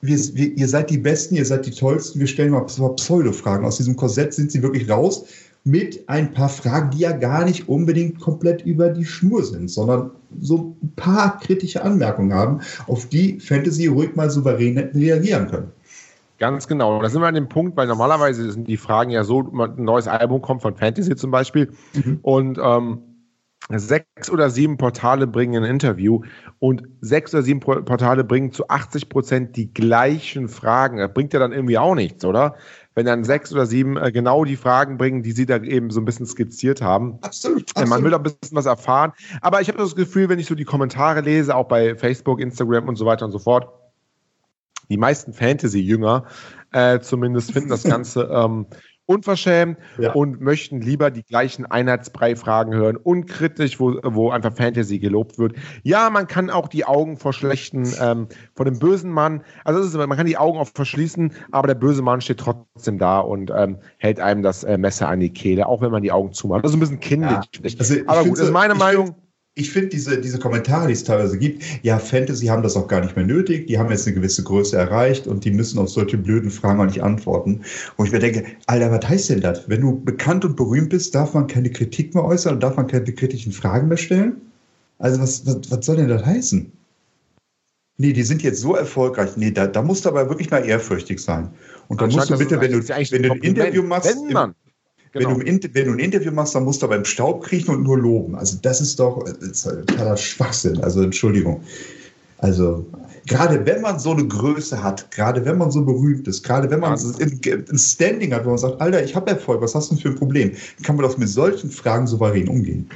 wir, wir, ihr seid die Besten, ihr seid die Tollsten, wir stellen mal Pseudo-Fragen. Aus diesem Korsett sind sie wirklich raus mit ein paar Fragen, die ja gar nicht unbedingt komplett über die Schnur sind, sondern so ein paar kritische Anmerkungen haben, auf die Fantasy ruhig mal souverän reagieren können. Ganz genau. Da sind wir an dem Punkt, weil normalerweise sind die Fragen ja so, ein neues Album kommt von Fantasy zum Beispiel mhm. und ähm, sechs oder sieben Portale bringen ein Interview und sechs oder sieben Portale bringen zu 80 Prozent die gleichen Fragen. Das bringt ja dann irgendwie auch nichts, oder? Wenn dann sechs oder sieben äh, genau die Fragen bringen, die sie da eben so ein bisschen skizziert haben. Absolut. absolut. Man will auch ein bisschen was erfahren. Aber ich habe das Gefühl, wenn ich so die Kommentare lese, auch bei Facebook, Instagram und so weiter und so fort, die meisten Fantasy-Jünger äh, zumindest finden das Ganze ähm, unverschämt ja. und möchten lieber die gleichen Einheitsbrei-Fragen hören, unkritisch, wo, wo einfach Fantasy gelobt wird. Ja, man kann auch die Augen vor schlechten, ähm, vor dem bösen Mann, also ist, man kann die Augen auch verschließen, aber der böse Mann steht trotzdem da und ähm, hält einem das äh, Messer an die Kehle, auch wenn man die Augen zumacht. Das ist ein bisschen kindlich. Ja. Also, aber gut, das ist meine Meinung ich finde diese, diese Kommentare, die es teilweise gibt, ja, Fantasy haben das auch gar nicht mehr nötig, die haben jetzt eine gewisse Größe erreicht und die müssen auf solche blöden Fragen auch nicht antworten. Und ich mir denke, Alter, was heißt denn das? Wenn du bekannt und berühmt bist, darf man keine Kritik mehr äußern und darf man keine kritischen Fragen mehr stellen? Also was, was, was soll denn das heißen? Nee, die sind jetzt so erfolgreich. Nee, da, da musst du aber wirklich mal ehrfürchtig sein. Und dann musst du bitte, wenn du, wenn du ein Interview machst, wenn man, Genau. Wenn, du ein, wenn, du ein, Interview machst, dann musst du beim Staub kriechen und nur loben. Also das ist doch das ist totaler Schwachsinn. Also Entschuldigung. Also gerade wenn man so eine Größe hat, gerade wenn man so berühmt ist, gerade wenn man ein, Standing hat, wo man sagt, Alter, ich habe Erfolg, was hast du denn für ein Problem? Kann man doch mit solchen Fragen souverän umgehen.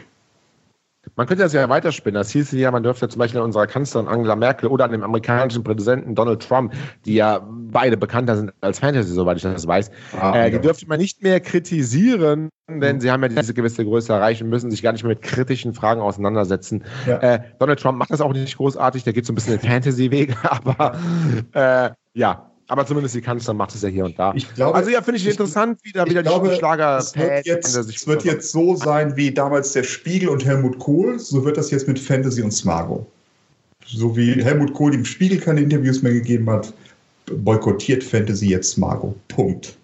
Man könnte das ja weiterspinnen. Das hieß ja, man dürfte zum Beispiel an unserer Kanzlerin Angela Merkel oder an dem amerikanischen Präsidenten Donald Trump, die ja beide bekannter sind als Fantasy, soweit ich das weiß, ah, äh, die dürfte man nicht mehr kritisieren, denn mhm. sie haben ja diese gewisse Größe erreicht und müssen sich gar nicht mehr mit kritischen Fragen auseinandersetzen. Ja. Äh, Donald Trump macht das auch nicht großartig, der geht so ein bisschen den Fantasy-Weg, aber äh, ja, aber zumindest die Kanzler macht es ja hier und da. Glaube, also ja, finde ich, ich, interessant, wie da wieder glaube, die Schlager. Es wird, jetzt, es wird jetzt so sein wie damals der Spiegel und Helmut Kohl, so wird das jetzt mit Fantasy und Smago. So wie Helmut Kohl dem Spiegel keine Interviews mehr gegeben hat, boykottiert Fantasy jetzt Smago. Punkt.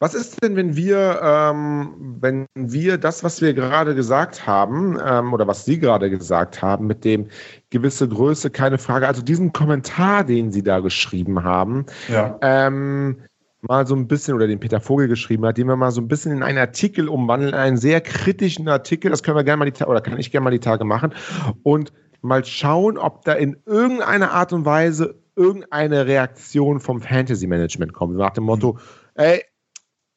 Was ist denn, wenn wir, ähm, wenn wir das, was wir gerade gesagt haben, ähm, oder was Sie gerade gesagt haben, mit dem gewisse Größe, keine Frage, also diesen Kommentar, den Sie da geschrieben haben, ja. ähm, mal so ein bisschen, oder den Peter Vogel geschrieben hat, den wir mal so ein bisschen in einen Artikel umwandeln, einen sehr kritischen Artikel, das können wir gerne mal die oder kann ich gerne mal die Tage machen, und mal schauen, ob da in irgendeiner Art und Weise irgendeine Reaktion vom Fantasy Management kommt. Nach dem Motto, ey,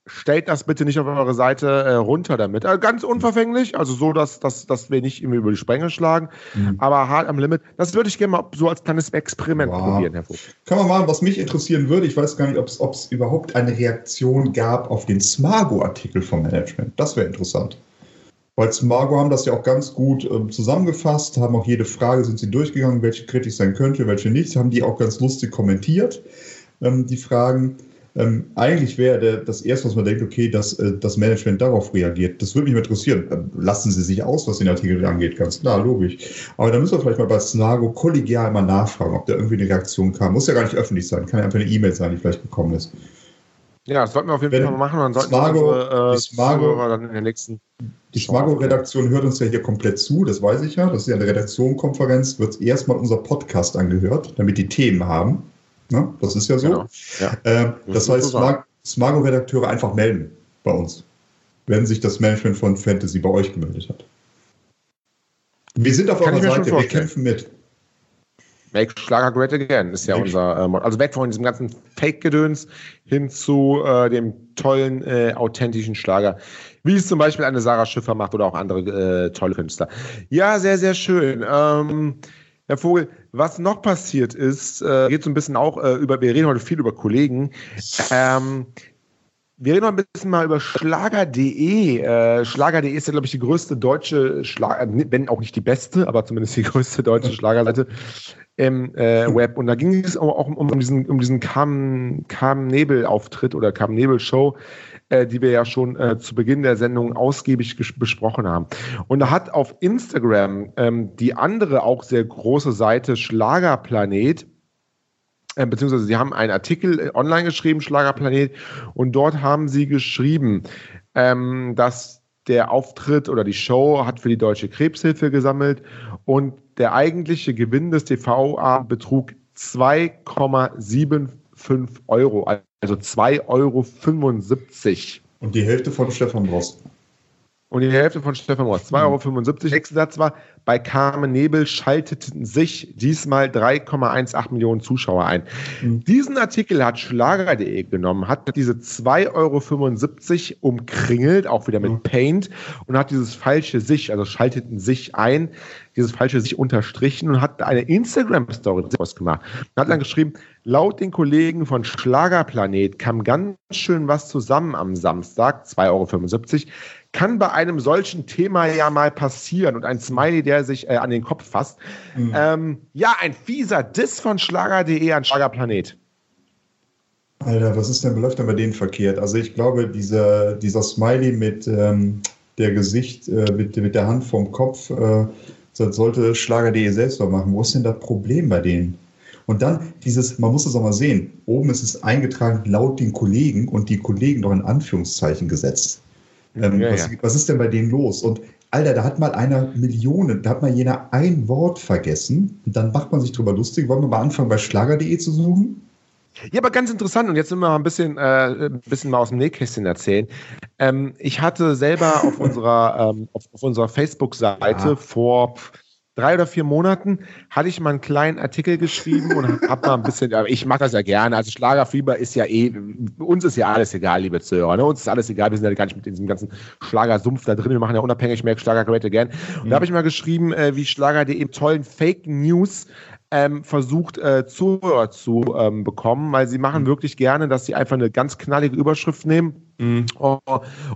stellt das bitte nicht auf eure Seite äh, runter damit. Also ganz unverfänglich, also so, dass, dass, dass wir nicht immer über die Sprenge schlagen, mhm. aber hart am Limit. Das würde ich gerne mal so als kleines Experiment wow. probieren, Herr Vogt. Kann man mal, was mich interessieren würde, ich weiß gar nicht, ob es überhaupt eine Reaktion gab auf den Smago-Artikel vom Management. Das wäre interessant. Weil Smago haben das ja auch ganz gut äh, zusammengefasst, haben auch jede Frage, sind sie durchgegangen, welche kritisch sein könnte, welche nicht, haben die auch ganz lustig kommentiert, ähm, die Fragen. Ähm, eigentlich wäre das erste, was man denkt, okay, dass äh, das Management darauf reagiert. Das würde mich interessieren. Ähm, lassen Sie sich aus, was den Artikel angeht, ganz klar, logisch. Aber da müssen wir vielleicht mal bei Snago kollegial mal nachfragen, ob da irgendwie eine Reaktion kam. Muss ja gar nicht öffentlich sein, kann ja einfach eine E-Mail sein, die vielleicht gekommen ist. Ja, das sollten wir auf jeden Fall mal machen. Dann sollten Smago, unsere, äh, die Smago, dann in der nächsten. Die Smago-Redaktion hört uns ja hier komplett zu, das weiß ich ja. Das ist ja eine Redaktionkonferenz, wird erstmal unser Podcast angehört, damit die Themen haben. Ne? Das ist ja so. Genau. Ja. Äh, das, heißt, Smar Smago-Redakteure einfach melden bei uns, wenn sich das Management von Fantasy bei euch gemeldet hat. Wir sind auf Kann eurer Seite, wir kämpfen mit. Make Schlager Great Again ist ja Make unser, ähm, also weg von diesem ganzen Fake-Gedöns hin zu äh, dem tollen, äh, authentischen Schlager, wie es zum Beispiel eine Sarah Schiffer macht oder auch andere äh, tolle Künstler. Ja, sehr, sehr schön. Ähm, Herr Vogel, was noch passiert ist, äh, geht so ein bisschen auch äh, über, wir reden heute viel über Kollegen. Ähm, wir reden noch ein bisschen mal über Schlager.de. Äh, Schlager.de ist ja, glaube ich, die größte deutsche Schlager, wenn auch nicht die beste, aber zumindest die größte deutsche Schlagerseite im äh, Web. Und da ging es auch um, um diesen, um diesen Carmen-Nebel-Auftritt oder Carmen-Nebel-Show äh, die wir ja schon äh, zu Beginn der Sendung ausgiebig besprochen haben. Und da hat auf Instagram ähm, die andere auch sehr große Seite Schlagerplanet äh, beziehungsweise sie haben einen Artikel äh, online geschrieben, Schlagerplanet, und dort haben sie geschrieben, ähm, dass der Auftritt oder die Show hat für die Deutsche Krebshilfe gesammelt und der eigentliche Gewinn des TV-Abends betrug 2,75 Euro, also 2,75 Euro. Und die Hälfte von Stefan Drosten. Und die Hälfte von Stefan Mohr. 2,75 Euro. Nächster Satz war, bei Carmen Nebel schalteten sich diesmal 3,18 Millionen Zuschauer ein. Mhm. Diesen Artikel hat Schlager.de genommen, hat diese 2,75 Euro umkringelt, auch wieder mit mhm. Paint, und hat dieses falsche sich, also schalteten sich ein, dieses falsche sich unterstrichen und hat eine Instagram-Story daraus gemacht. Und hat dann geschrieben, laut den Kollegen von Schlagerplanet kam ganz schön was zusammen am Samstag, 2,75 Euro kann bei einem solchen Thema ja mal passieren und ein Smiley, der sich äh, an den Kopf fasst. Mhm. Ähm, ja, ein fieser Diss von Schlager.de an Schlagerplanet. Alter, was ist denn, läuft denn bei denen verkehrt? Also ich glaube, dieser, dieser Smiley mit ähm, der Gesicht, äh, mit, mit der Hand vom Kopf, äh, das sollte Schlager.de selbst mal machen. Wo ist denn das Problem bei denen? Und dann dieses, man muss es auch mal sehen, oben ist es eingetragen laut den Kollegen und die Kollegen noch in Anführungszeichen gesetzt. Ähm, ja, was, ja. was, ist denn bei denen los? Und Alter, da hat mal einer Millionen, da hat mal jener ein Wort vergessen und dann macht man sich drüber lustig. Wollen wir mal anfangen, bei schlager.de zu suchen? Ja, aber ganz interessant. Und jetzt sind wir mal ein bisschen, äh, ein bisschen mal aus dem Nähkästchen erzählen. Ähm, ich hatte selber auf unserer, ähm, auf, auf, unserer Facebook-Seite ja. vor drei oder vier Monaten hatte ich mal einen kleinen Artikel geschrieben und habe mal ein bisschen, ich mache das ja gerne, also Schlagerfieber ist ja eh, uns ist ja alles egal, liebe Zuhörer, ne? uns ist alles egal, wir sind ja gar nicht mit diesem ganzen Schlagersumpf da drin, wir machen ja unabhängig mehr Schlagergeräte gern. Und mhm. da habe ich mal geschrieben, äh, wie Schlager.de tollen Fake News ähm, versucht, äh, Zuhörer zu ähm, bekommen, weil sie machen mhm. wirklich gerne, dass sie einfach eine ganz knallige Überschrift nehmen. Mhm. Oh,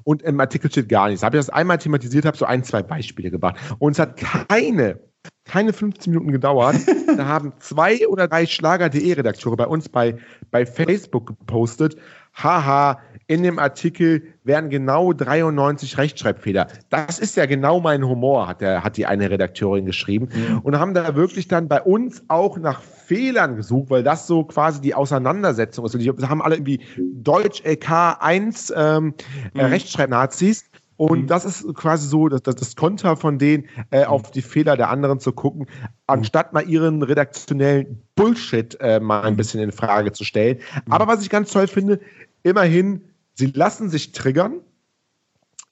und im Artikel steht gar nichts. Habe ich das einmal thematisiert, habe so ein, zwei Beispiele gebracht. Und es hat keine keine 15 Minuten gedauert. da haben zwei oder drei Schlager.de-Redakteure bei uns bei, bei Facebook gepostet. Haha, in dem Artikel werden genau 93 Rechtschreibfehler. Das ist ja genau mein Humor, hat, der, hat die eine Redakteurin geschrieben. Mhm. Und haben da wirklich dann bei uns auch nach Fehlern gesucht, weil das so quasi die Auseinandersetzung ist. Und die haben alle irgendwie Deutsch LK 1 ähm, mhm. Rechtschreibnazis. Und mhm. das ist quasi so das, das, das Konter von denen, äh, mhm. auf die Fehler der anderen zu gucken, anstatt mal ihren redaktionellen Bullshit äh, mal ein bisschen in Frage zu stellen. Mhm. Aber was ich ganz toll finde, immerhin, sie lassen sich triggern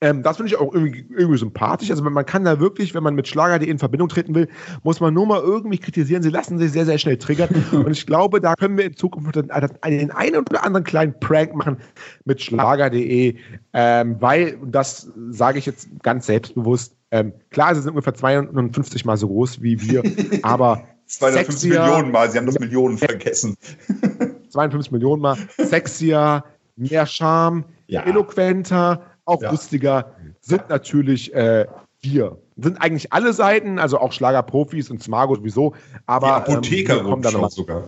ähm, das finde ich auch irgendwie, irgendwie, sympathisch. Also man kann da wirklich, wenn man mit Schlager.de in Verbindung treten will, muss man nur mal irgendwie kritisieren. Sie lassen sich sehr, sehr schnell triggern. Und ich glaube, da können wir in Zukunft den einen oder anderen kleinen Prank machen mit Schlager.de, ähm, weil, das sage ich jetzt ganz selbstbewusst, ähm, klar, sie sind ungefähr 52 Mal so groß wie wir, aber 250 sexier, Millionen Mal, sie haben das Millionen vergessen. 52 Millionen Mal, sexier, mehr Charme, ja. eloquenter, auch ja. lustiger, sind natürlich äh, wir. Sind eigentlich alle Seiten, also auch Schlagerprofis und Smargo sowieso, aber Die Apotheker ähm, kommen dann noch sogar.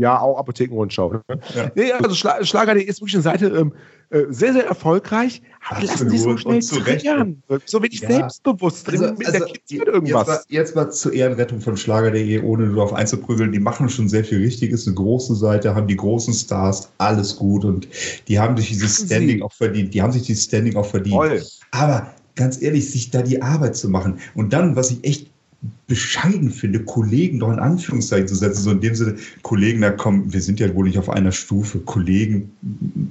Ja, auch Apothekenrundschau. Ne? Ja. Nee, also Schla Schlager.de ist wirklich eine Seite ähm, äh, sehr, sehr erfolgreich. Aber Absolut. lassen die so schnell triggern. So wenig ja. selbstbewusst drin. Also, also, irgendwas. Jetzt mal, jetzt mal zur Ehrenrettung von Schlager.de, ohne darauf einzuprügeln. Die machen schon sehr viel richtig. Ist eine große Seite, haben die großen Stars, alles gut. Und die haben sich dieses Standing auch verdient. Die haben sich dieses Standing auch verdient. Voll. Aber ganz ehrlich, sich da die Arbeit zu machen. Und dann, was ich echt bescheiden finde, Kollegen doch in Anführungszeichen zu setzen, so in dem Sinne, Kollegen, da kommen, wir sind ja wohl nicht auf einer Stufe, Kollegen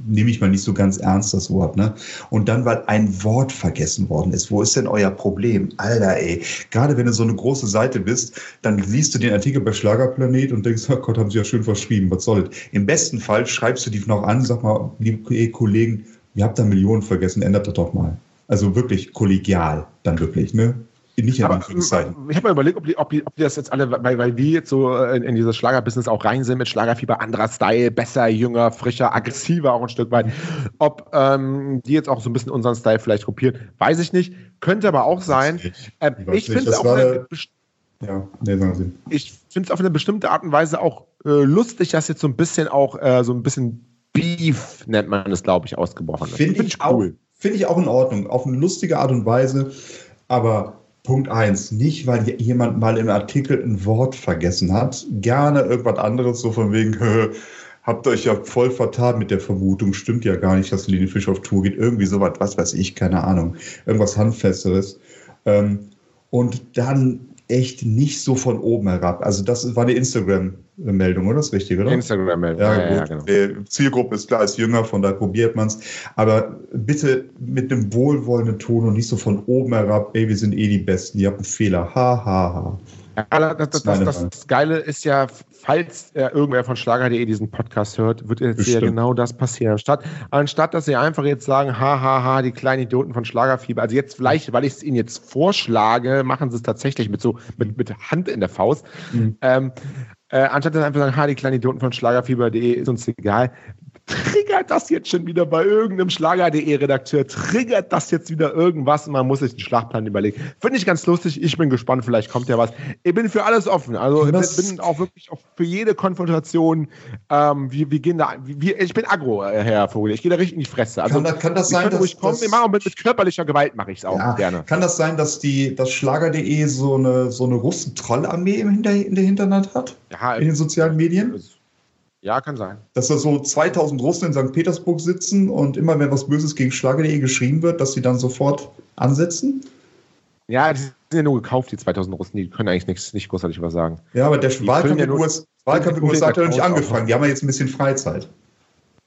nehme ich mal nicht so ganz ernst, das Wort, ne? Und dann, weil ein Wort vergessen worden ist, wo ist denn euer Problem? Alter, ey, gerade wenn du so eine große Seite bist, dann liest du den Artikel bei Schlagerplanet und denkst, oh Gott, haben sie ja schön verschrieben, was soll das? Im besten Fall schreibst du die noch an, sag mal, liebe Kollegen, ihr habt da Millionen vergessen, ändert das doch mal. Also wirklich kollegial, dann wirklich, ne? Nicht in Anführungszeichen. Ich habe mal überlegt, ob die, ob, die, ob die das jetzt alle, weil, weil wir jetzt so in, in dieses Schlagerbusiness auch rein sind mit Schlagerfieber, anderer Style, besser, jünger, frischer, aggressiver auch ein Stück weit. Ob ähm, die jetzt auch so ein bisschen unseren Style vielleicht kopieren, weiß ich nicht. Könnte aber auch sein. Ähm, ich finde es auch eine, ja, nee, ich finde es auf eine bestimmte Art und Weise auch äh, lustig, dass jetzt so ein bisschen auch äh, so ein bisschen Beef, nennt man es, glaube ich, ausgebrochen ist. Finde ich, cool. Finde ich auch in Ordnung. Auf eine lustige Art und Weise. Aber Punkt eins, nicht weil jemand mal im Artikel ein Wort vergessen hat, gerne irgendwas anderes, so von wegen, habt euch ja voll vertan mit der Vermutung, stimmt ja gar nicht, dass Leni Fisch auf Tour geht, irgendwie sowas, was weiß ich, keine Ahnung, irgendwas Handfesteres. Ähm, und dann echt nicht so von oben herab. Also das war eine Instagram-Meldung, oder? Das ist richtig, oder? Instagram-Meldung. Ja, ja, ja, genau. Die Zielgruppe ist klar, ist jünger, von daher probiert man es. Aber bitte mit einem wohlwollenden Ton und nicht so von oben herab, ey, wir sind eh die Besten, ihr habt einen Fehler. Ha, ha, ha. Ja, das, das, das, das, Geile ist ja, falls äh, irgendwer von Schlager.de diesen Podcast hört, wird jetzt ja genau das passieren. Anstatt, anstatt, dass sie einfach jetzt sagen, ha, ha, ha, die kleinen Idioten von Schlagerfieber. Also jetzt vielleicht, weil ich es ihnen jetzt vorschlage, machen sie es tatsächlich mit so, mit, mit Hand in der Faust. Mhm. Ähm, äh, anstatt dass sie einfach sagen, ha, die kleinen Idioten von Schlagerfieber.de ist uns egal, triggert das jetzt schon wieder bei irgendeinem Schlager.de-Redakteur, triggert das jetzt wieder irgendwas und man muss sich den Schlachtplan überlegen. Finde ich ganz lustig. Ich bin gespannt, vielleicht kommt ja was. Ich bin für alles offen. Also ich bin auch wirklich auch für jede Konfrontation. Ähm, wir, wir gehen da, wir, ich bin aggro, äh, Herr Vogel. Ich gehe da richtig in die Fresse. Also, kann, das, kann das sein, dass kommen. Wir machen mit, mit körperlicher Gewalt mache ich es auch ja, gerne. Kann das sein, dass die das Schlager.de so eine so eine Russen-Trollarmee in der Hinterhand hat? Ja, in den sozialen Medien? Ja, kann sein. Dass da so 2000 Russen in St. Petersburg sitzen und immer, wenn was Böses gegen Schlager.de geschrieben wird, dass sie dann sofort ansetzen? Ja, die sind ja nur gekauft, die 2000 Russen, die können eigentlich nichts, nicht großartig was sagen. Ja, aber der die Wahlkampf in den USA, Wahlkampf USA hat ja noch nicht angefangen. Die haben ja jetzt ein bisschen Freizeit.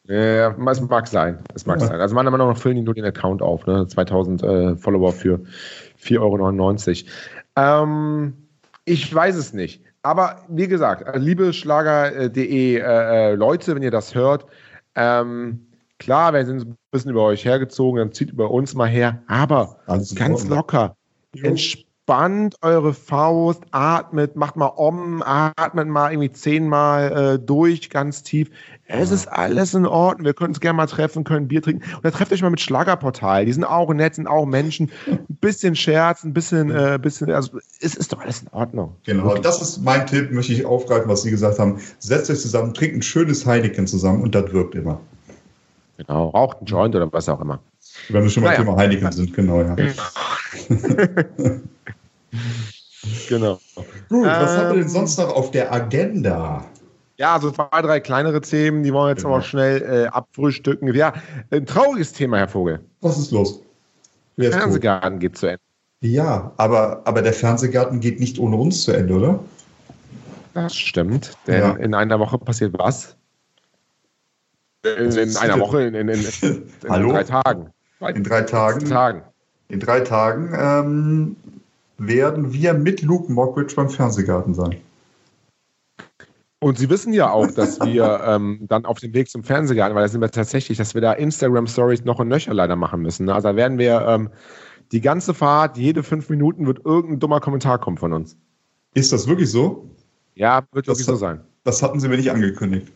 Ja, es mag sein. Es mag ja. sein. Also meiner Meinung nach füllen die nur den Account auf. Ne? 2000 äh, Follower für 4,99 Euro. Ähm, ich weiß es nicht. Aber wie gesagt, äh, liebe Schlager.de äh, äh, Leute, wenn ihr das hört, ähm, klar, wir sind ein bisschen über euch hergezogen, dann zieht über uns mal her, aber Alles ganz locker. Entspannt entspannt eure Faust, atmet, macht mal om, atmet mal irgendwie zehnmal äh, durch, ganz tief. Es ist alles in Ordnung. Wir können uns gerne mal treffen, können Bier trinken. Und dann trefft euch mal mit Schlagerportal. Die sind auch nett, sind auch Menschen. Ein bisschen Scherz, ein bisschen, äh, bisschen, also es ist doch alles in Ordnung. Genau, das ist mein Tipp, möchte ich aufgreifen, was Sie gesagt haben. Setzt euch zusammen, trinkt ein schönes Heineken zusammen und das wirkt immer. Genau, raucht ein Joint oder was auch immer. Wenn wir schon mal naja. Thema Heineken sind, genau, ja. genau. Gut, was ähm, haben wir denn ähm, sonst noch auf der Agenda? Ja, so zwei, drei kleinere Themen, die wollen wir jetzt genau. aber schnell äh, abfrühstücken. Ja, ein trauriges Thema, Herr Vogel. Was ist los? Der Fernsehgarten tot? geht zu Ende. Ja, aber, aber der Fernsehgarten geht nicht ohne uns zu Ende, oder? Das stimmt, denn ja. in einer Woche passiert was? In, in einer Woche, in, in, in, in drei Tagen. In drei Tagen. Tagen. In drei Tagen ähm, werden wir mit Luke Mockridge beim Fernsehgarten sein. Und Sie wissen ja auch, dass wir ähm, dann auf dem Weg zum Fernsehgarten, weil da sind wir tatsächlich, dass wir da Instagram-Stories noch und nöcher leider machen müssen. Ne? Also da werden wir ähm, die ganze Fahrt, jede fünf Minuten wird irgendein dummer Kommentar kommen von uns. Ist das wirklich so? Ja, wird das wirklich so sein. Das hatten Sie mir nicht angekündigt.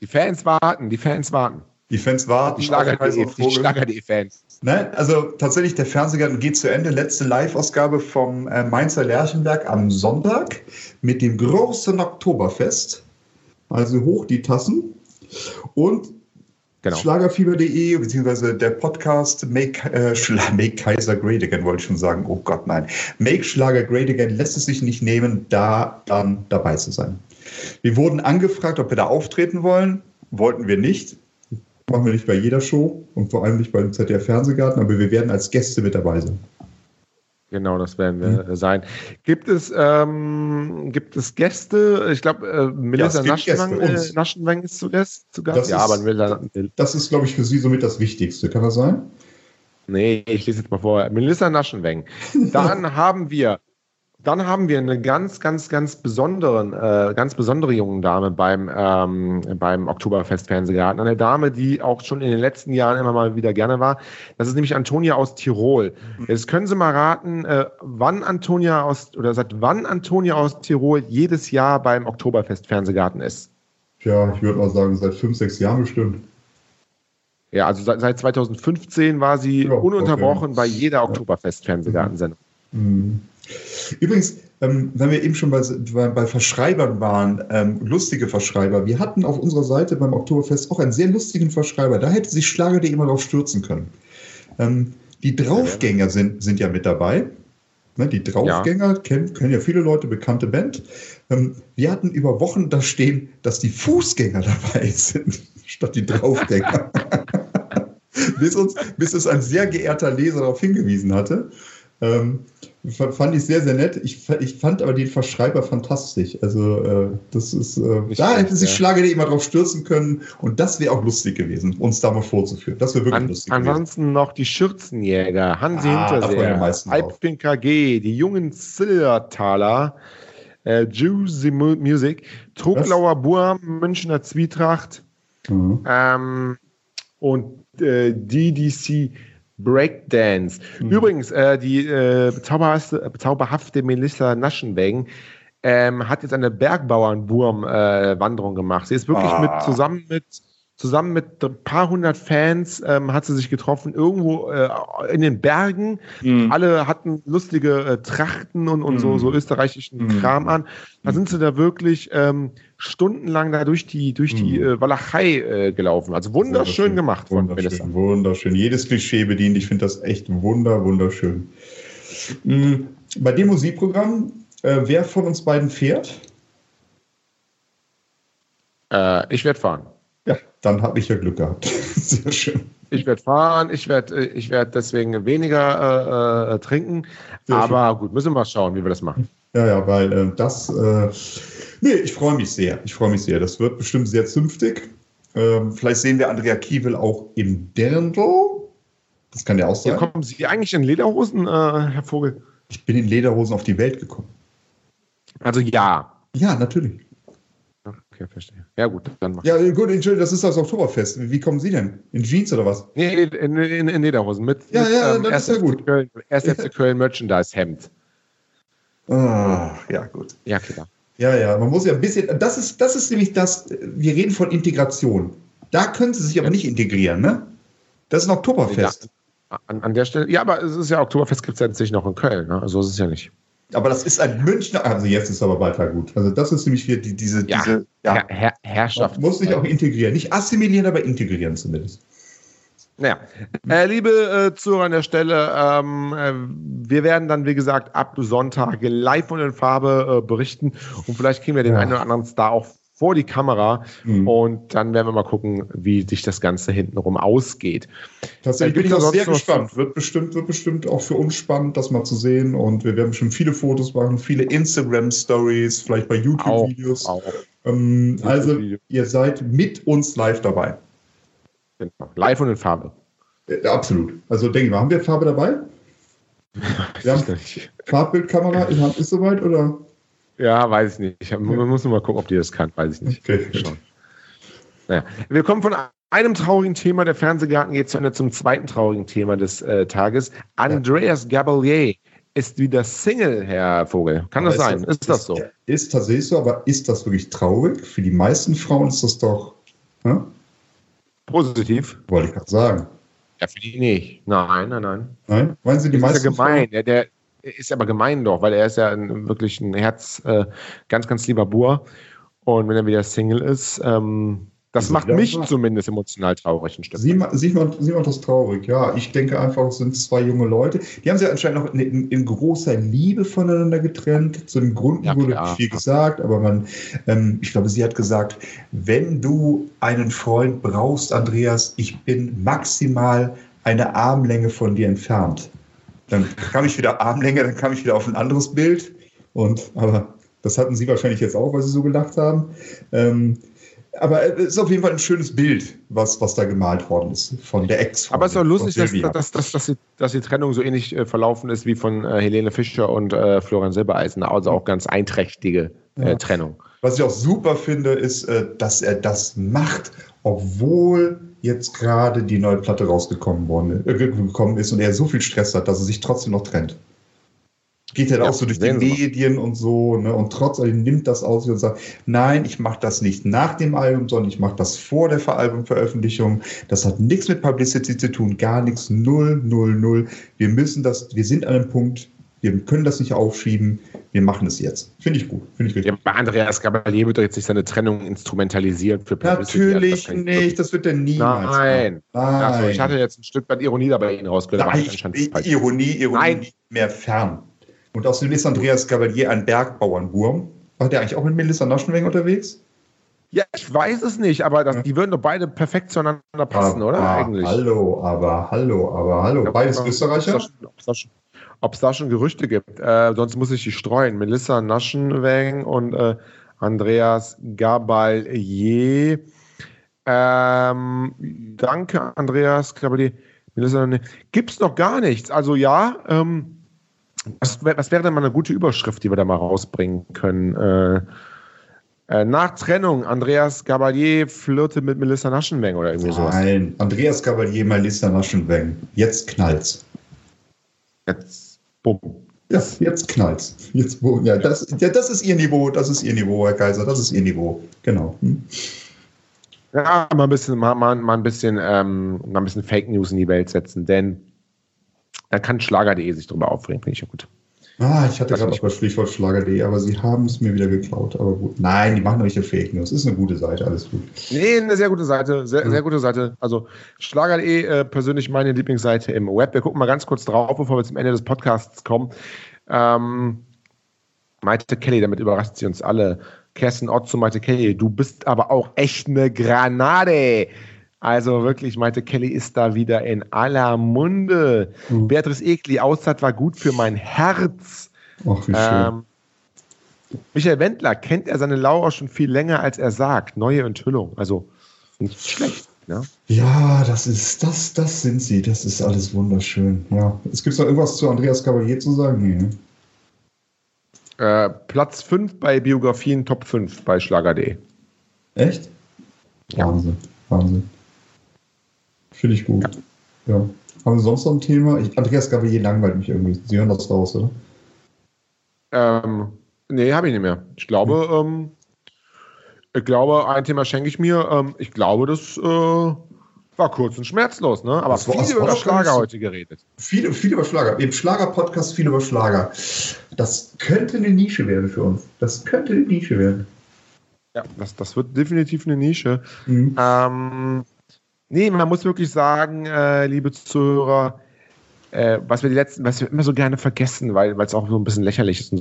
Die Fans warten, die Fans warten. Die Fans warten. Die Schlager.de Schlager Fans. Ne? Also tatsächlich, der Fernsehgarten geht zu Ende. Letzte Live-Ausgabe vom äh, Mainzer Lerchenberg am Sonntag mit dem großen Oktoberfest. Also hoch die Tassen. Und genau. Schlagerfieber.de beziehungsweise der Podcast Make, äh, Make Kaiser Great Again, wollte ich schon sagen. Oh Gott, nein. Make Schlager Great Again lässt es sich nicht nehmen, da dann dabei zu sein. Wir wurden angefragt, ob wir da auftreten wollen. Wollten wir nicht machen wir nicht bei jeder Show und vor allem nicht beim ZDF Fernsehgarten, aber wir werden als Gäste mit dabei sein. Genau, das werden wir mhm. sein. Gibt es, ähm, gibt es Gäste? Ich glaube, äh, Melissa ja, Naschenwang, äh, Naschenwang ist zu Gast. Zu Gast. Das ja, ist, aber Melissa, das ist, glaube ich, für Sie somit das Wichtigste. Kann das sein? Nee, ich lese jetzt mal vor. Melissa Naschenweng. Dann haben wir dann haben wir eine ganz, ganz, ganz besonderen, äh, ganz besondere junge Dame beim, ähm, beim Oktoberfest Fernsehgarten. Eine Dame, die auch schon in den letzten Jahren immer mal wieder gerne war. Das ist nämlich Antonia aus Tirol. Jetzt können Sie mal raten, äh, wann Antonia aus, oder seit wann Antonia aus Tirol jedes Jahr beim Oktoberfest Fernsehgarten ist. Tja, ich würde mal sagen, seit fünf, sechs Jahren bestimmt. Ja, also seit, seit 2015 war sie ja, ununterbrochen okay. bei jeder Oktoberfest Fernsehgartensendung. Mhm. Übrigens, ähm, wenn wir eben schon bei, bei, bei Verschreibern waren, ähm, lustige Verschreiber. Wir hatten auf unserer Seite beim Oktoberfest auch einen sehr lustigen Verschreiber. Da hätte sich Schlager.de immer drauf stürzen können. Ähm, die Draufgänger sind, sind ja mit dabei. Ne, die Draufgänger ja. Kennen, kennen ja viele Leute, bekannte Band. Ähm, wir hatten über Wochen da stehen, dass die Fußgänger dabei sind, statt die Draufgänger. bis, uns, bis es ein sehr geehrter Leser darauf hingewiesen hatte. Ähm, fand ich sehr, sehr nett. Ich, ich fand aber den Verschreiber fantastisch. Also, äh, das ist, äh, da hätte sich ja. Schlager immer drauf stürzen können und das wäre auch lustig gewesen, uns da mal vorzuführen. Das wäre wirklich An, lustig Ansonsten gewesen. noch die Schürzenjäger, Hansi ah, Hinterseher, Alpin KG, die jungen Zillertaler, äh, Juicy Music, Truglauer Burm, Münchner Zwietracht mhm. ähm, und äh, DDC Breakdance. Mhm. Übrigens, äh, die äh, bezauberhafte, bezauberhafte Melissa Naschenweng ähm, hat jetzt eine Bergbauernwurm-Wanderung äh, gemacht. Sie ist wirklich ah. mit zusammen mit zusammen mit ein paar hundert Fans ähm, hat sie sich getroffen, irgendwo äh, in den Bergen. Mhm. Alle hatten lustige äh, Trachten und, und mhm. so, so österreichischen mhm. Kram an. Da sind sie da wirklich ähm, stundenlang da durch die, durch die mhm. äh, Walachei äh, gelaufen. Also wunderschön gemacht von wunderschön, wunderschön. Jedes Klischee bedient. Ich finde das echt wunder, wunderschön. Mhm. Bei dem Musikprogramm, äh, wer von uns beiden fährt? Äh, ich werde fahren. Ja, dann habe ich ja Glück gehabt. Sehr schön. Ich werde fahren, ich werde äh, ich werd deswegen weniger äh, äh, trinken. Sehr aber schön. gut, müssen wir mal schauen, wie wir das machen. Ja, ja, weil äh, das, äh, nee, ich freue mich sehr. Ich freue mich sehr. Das wird bestimmt sehr zünftig. Ähm, vielleicht sehen wir Andrea Kiewel auch im Dirndl. Das kann ja auch sein. Ja, kommen Sie eigentlich in Lederhosen, äh, Herr Vogel? Ich bin in Lederhosen auf die Welt gekommen. Also ja. Ja, natürlich. Okay, verstehe. Ja, gut, dann mach Ja, gut, Entschuldigung, das ist das Oktoberfest. Wie kommen Sie denn? In Jeans oder was? Nee, in, in, in Lederhosen. Mit, ja, mit, ja, ähm, das ist ja gut. Köln, erst FC Köln Merchandise-Hemd. Ah, ja, gut. Ja, klar. Ja, ja, man muss ja ein bisschen, das ist, das ist nämlich das, wir reden von Integration. Da können Sie sich aber ja. nicht integrieren, ne? Das ist ein Oktoberfest. Ja, an, an, der Stelle, ja, aber es ist ja, Oktoberfest gibt es ja natürlich noch in Köln, ne? Also ist es ja nicht. Aber das ist ein Münchner, also jetzt ist aber weiter gut. Also das ist nämlich hier die, diese, ja, diese ja, Herr, Herrschaft. Muss sich auch integrieren. Nicht assimilieren, aber integrieren zumindest. Naja, äh, liebe äh, Zuhörer an der Stelle, ähm, äh, wir werden dann, wie gesagt, ab Sonntag live und in Farbe äh, berichten und vielleicht kriegen wir den ja. einen oder anderen Star auch vor die Kamera mhm. und dann werden wir mal gucken, wie sich das Ganze hintenrum ausgeht. Tatsächlich bin ich auch sehr gespannt. Wird bestimmt, wird bestimmt auch für uns spannend, das mal zu sehen und wir werden bestimmt viele Fotos machen, viele Instagram-Stories, vielleicht bei YouTube-Videos. Ähm, also ihr seid mit uns live dabei. Genau. Live und in Farbe. Ja, absolut. Also denke ich mal, haben wir Farbe dabei? Wir haben Farbbildkamera in Hand ist soweit oder? Ja, weiß ich nicht. Ich hab, man muss nur mal gucken, ob die das kann. Weiß ich nicht. Okay. Naja. Wir kommen von einem traurigen Thema, der Fernsehgarten geht zu Ende zum zweiten traurigen Thema des äh, Tages. Andreas Gabalier ist wieder Single, Herr Vogel. Kann das sein? ist das so? Ist tatsächlich so, aber ist das wirklich traurig? Für die meisten Frauen ist das doch hm? positiv. Wollte ich gerade sagen. Ja, für die nicht. Nein, nein, nein. Nein? Meinen Sie die das meisten? Ist ja gemein. Der, der, ist aber gemein doch, weil er ist ja ein, wirklich ein Herz, äh, ganz, ganz lieber Bur. Und wenn er wieder Single ist, ähm, das macht mich zumindest emotional traurig ein Stück. Sie, sie, macht, sie macht das traurig, ja. Ich denke einfach, es sind zwei junge Leute. Die haben sich anscheinend noch in, in, in großer Liebe voneinander getrennt. Zu den Gründen ja, wurde nicht viel gesagt, aber man, ähm, ich glaube, sie hat gesagt, wenn du einen Freund brauchst, Andreas, ich bin maximal eine Armlänge von dir entfernt. Dann kam ich wieder Armlänge, dann kam ich wieder auf ein anderes Bild. Und, aber das hatten Sie wahrscheinlich jetzt auch, weil Sie so gelacht haben. Ähm, aber es ist auf jeden Fall ein schönes Bild, was, was da gemalt worden ist von der Ex. Aber es ist auch lustig, dass, dass, dass, dass, die, dass die Trennung so ähnlich äh, verlaufen ist wie von äh, Helene Fischer und äh, Florian Silbereisen. Also auch ganz einträchtige äh, ja. Trennung. Was ich auch super finde, ist, äh, dass er das macht, obwohl jetzt gerade die neue Platte rausgekommen worden, äh, gekommen ist und er so viel Stress hat, dass er sich trotzdem noch trennt. Geht halt ja, auch so durch die Medien und so, ne? Und trotzdem nimmt das aus und sagt, nein, ich mache das nicht nach dem Album, sondern ich mache das vor der Albumveröffentlichung. Das hat nichts mit Publicity zu tun, gar nichts, null, null, null. Wir müssen das, wir sind an einem Punkt, wir können das nicht aufschieben, wir machen es jetzt. Finde ich gut. Finde ich richtig. Ja, Andreas Gabalier wird doch jetzt nicht seine Trennung instrumentalisiert für Publicity. Natürlich also nicht, das wird er niemals. Nein. Nein. Also ich hatte jetzt ein Stück weit Ironie dabei Ihnen rausgehört. Nein, ich, Ironie, Ironie Nein. mehr fern. Und außerdem ist Andreas Gabalier ein Bergbauernwurm. War der eigentlich auch mit Melissa Naschenweng unterwegs? Ja, ich weiß es nicht, aber das, die würden doch beide perfekt zueinander passen, aber, oder? Eigentlich. Hallo, aber hallo, aber hallo. Beides Österreicher? Ob es da schon Gerüchte gibt. Äh, sonst muss ich die streuen. Melissa Naschenweng und äh, Andreas Gabalier. Ähm, danke, Andreas Gabalier. Melissa, gibt's noch gar nichts. Also ja, ähm, was, was, wäre denn mal eine gute Überschrift, die wir da mal rausbringen können? Äh, äh, nach Trennung, Andreas Gabalier flirte mit Melissa Naschenweng oder irgendwie sowas. Nein, Andreas Gabalier, Melissa Naschenweng. Jetzt knallt's. Jetzt, bumm. Ja, jetzt knallt's. Jetzt, ja, das, ja, das ist ihr Niveau, das ist ihr Niveau, Herr Kaiser, das ist ihr Niveau. Genau. Hm? Ja, mal ein bisschen, mal, mal, mal ein bisschen, ähm, mal ein bisschen Fake News in die Welt setzen, denn da kann Schlager.de sich drüber aufregen, finde ich ja gut. Ah, ich hatte gerade auch das Stichwort Schlager.de, aber sie haben es mir wieder geklaut. Aber gut. Nein, die machen ja Fake News. Ist eine gute Seite, alles gut. Nee, eine sehr gute Seite. Sehr, ja. sehr gute Seite. Also Schlager.de, äh, persönlich meine Lieblingsseite im Web. Wir gucken mal ganz kurz drauf, bevor wir zum Ende des Podcasts kommen. Ähm, Maite Kelly, damit überrascht sie uns alle. Kerstin Ott zu Maite Kelly. Du bist aber auch echt eine Granate. Also wirklich, Maite Kelly ist da wieder in aller Munde. Mhm. Beatrice Egli, Auszeit war gut für mein Herz. Ach, wie schön. Ähm, Michael Wendler, kennt er seine Laura schon viel länger, als er sagt. Neue Enthüllung. Also nicht schlecht. Ne? Ja, das ist, das, das sind sie. Das ist alles wunderschön. Ja. Es gibt noch irgendwas zu Andreas Cavalier zu sagen? Nee. Ne? Äh, Platz 5 bei Biografien, Top 5 bei Schlager.de. Echt? Ja. Wahnsinn. Wahnsinn. Finde ich gut. Ja. ja. Haben Sie sonst noch ein Thema? Ich, Andreas Gabalier langweilt mich irgendwie. Sie hören das raus, oder? Ähm, nee, habe ich nicht mehr. Ich glaube, hm. ähm, ich glaube, ein Thema schenke ich mir. Ähm, ich glaube, das äh, war kurz und schmerzlos, ne? Aber viel über Schlager heute geredet. Viel, viel über Schlager. Im Schlager-Podcast viel über Schlager. Das könnte eine Nische werden für uns. Das könnte eine Nische werden. Ja, das, das wird definitiv eine Nische. Mhm. Ähm, Nee, man muss wirklich sagen, äh, liebe Zuhörer, äh, was wir die letzten, was wir immer so gerne vergessen, weil es auch so ein bisschen lächerlich ist.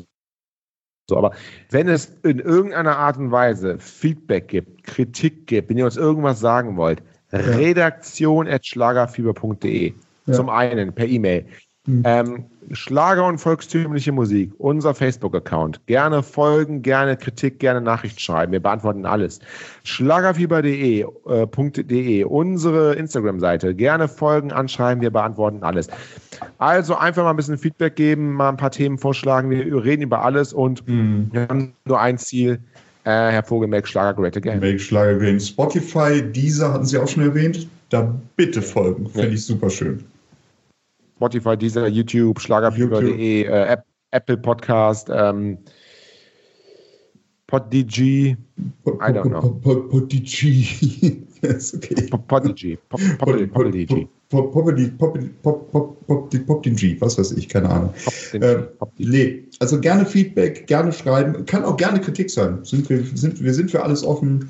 so, aber wenn es in irgendeiner Art und Weise Feedback gibt, Kritik gibt, wenn ihr uns irgendwas sagen wollt, redaktion.schlagerfieber.de. Ja. Zum einen per E-Mail. Mhm. Ähm, Schlager und volkstümliche Musik, unser Facebook-Account. Gerne folgen, gerne Kritik, gerne Nachricht schreiben. Wir beantworten alles. Schlagerfieber.de, äh, unsere Instagram-Seite. Gerne folgen, anschreiben, wir beantworten alles. Also einfach mal ein bisschen Feedback geben, mal ein paar Themen vorschlagen. Wir reden über alles und mhm. wir haben nur ein Ziel. Äh, Herr Vogel, make Schlager great again. Make Schlager again. Spotify, dieser hatten Sie auch schon erwähnt. Da bitte folgen. Finde ja. ich super schön. Spotify, dieser YouTube, Schlagerfieber.de, äh, Apple Podcast, ähm, PodDG, I don't know. PodDG. yes, okay. PopDG, was weiß ich, keine Ahnung. nee, also gerne Feedback, gerne schreiben, kann auch gerne Kritik sein. Sind wir, sind, wir sind für alles offen.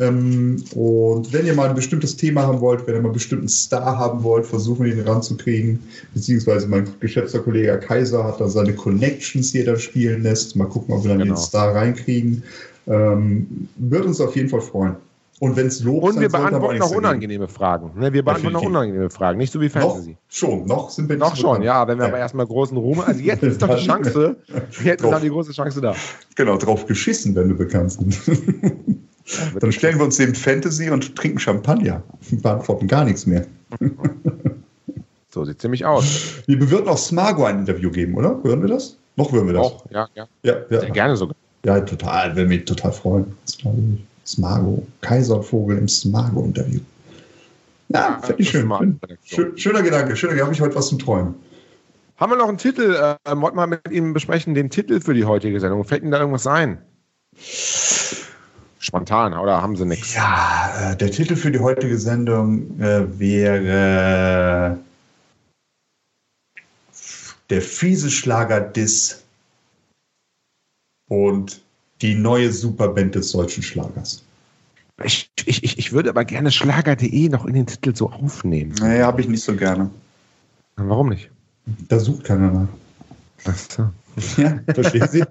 Ähm, und wenn ihr mal ein bestimmtes Thema haben wollt, wenn ihr mal einen bestimmten Star haben wollt, versuchen wir ihn ranzukriegen. Beziehungsweise mein geschätzter Kollege Kaiser hat da seine Connections hier dann spielen lässt. Mal gucken, ob wir dann genau. den Star reinkriegen. Ähm, wird uns auf jeden Fall freuen. Und wenn es Lob Und wir beantworten auch unangenehme Fragen. Ne, wir beantworten auch unangenehme Fragen, nicht so wie Fantasy. Noch schon, noch sind wir Noch schon, ja, wenn wir ja. aber erstmal großen Ruhm. Also jetzt ist doch die Chance, jetzt ist dann die große Chance da. Genau, drauf geschissen, wenn wir bekannt sind. Dann stellen wir uns dem Fantasy und trinken Champagner. Beantworten gar nichts mehr. So sieht es nämlich aus. Wir würden auch Smargo ein Interview geben, oder? Hören wir das? Noch hören wir das. Auch, ja, ja. ja, ja. Sehr gerne sogar. Ja, total. Würde mich total freuen. Smargo. Kaiservogel im Smargo-Interview. Ja, finde ich schön. schön. Schöner Gedanke. Schöner Gedanke. Habe ich heute was zum Träumen. Haben wir noch einen Titel? Äh, wollten wir mit ihm besprechen, den Titel für die heutige Sendung? Fällt Ihnen da irgendwas ein? Spontan oder haben sie nichts? Ja, äh, der Titel für die heutige Sendung äh, wäre Der fiese Schlager Diss und die neue Superband des deutschen Schlagers. Ich, ich, ich würde aber gerne Schlager.de noch in den Titel so aufnehmen. Naja, habe ich nicht so gerne. Warum nicht? Da sucht keiner nach. Ach so. Ja, verstehen Sie?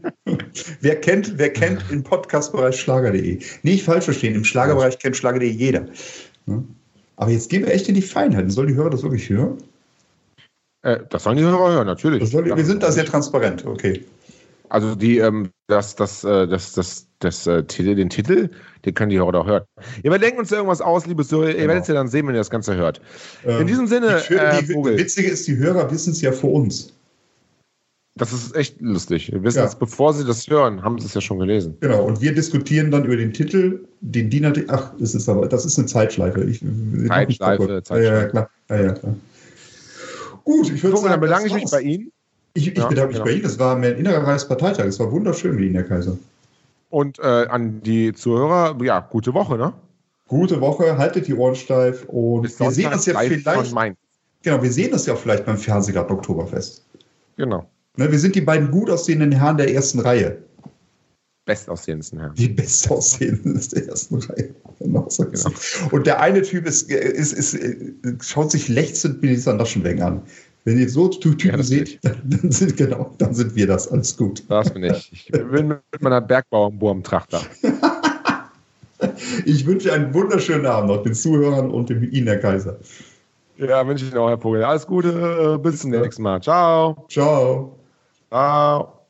wer kennt, wer kennt im Podcastbereich Schlager.de? Nicht falsch verstehen, im Schlagerbereich kennt Schlager.de jeder. Aber jetzt gehen wir echt in die Feinheiten. Sollen die Hörer das wirklich hören? Äh, das sollen die Hörer hören, natürlich. Ja. wir sind da sehr transparent, okay. Also die, ähm, das, das, äh, das, das, das, äh, Titel, den Titel, den können die Hörer doch hören. Ihr überdenkt uns irgendwas aus, liebes Hörer. Ihr Genau. werdet es ja dann sehen, wenn ihr das Ganze hört. Ähm, In diesem Sinne, die, äh, die, Vogel. die Witzige ist, die Hörer wissen es ja vor uns. Das ist echt lustig. Wir wissen Ja. es, bevor sie das hören, haben sie es ja schon gelesen. Genau, und wir diskutieren dann über den Titel, den die natürlich. Ach, das ist aber, das ist eine Zeitschleife. Ich, Zeitschleife, Ja, ja, Zeitschleife. klar. Ja, ja, klar. Gut, ich würde Vogel, dann sagen, bedanke das ich mich bei Ihnen. Ich, ich Ja, bedanke mich genau. bei Ihnen. Es war mein innerer Reichsparteitag. Es war wunderschön mit Ihnen, Herr Kaiser. Und äh, an die Zuhörer, ja, gute Woche, ne? Gute Woche, haltet die Ohren steif und Bis wir sehen Sonntag uns ja vielleicht. Genau, wir sehen uns ja vielleicht beim Fernsehgarten Oktoberfest. Genau. Ne, wir sind die beiden gut aussehenden Herren der ersten Reihe. Bestaussehendsten Herr. Die bestaussehenden aus der ersten Reihe. Genau so ist es. Und der eine Typ ist, ist, ist, schaut sich lechzend Minister Naschenweng an. Wenn ihr so Typen Ja, seht, dann, dann sind genau, dann sind wir das. Alles gut. Das bin ich. Ich bin mit meiner Bergbauernwurmtracht da. Ich wünsche einen wunderschönen Abend noch den Zuhörern und dem Ihnen, Herr Kaiser. Ja, wünsche ich Ihnen auch, Herr Vogel. Alles Gute. äh, Bis zum nächsten Mal. Ciao. Ciao. Ciao.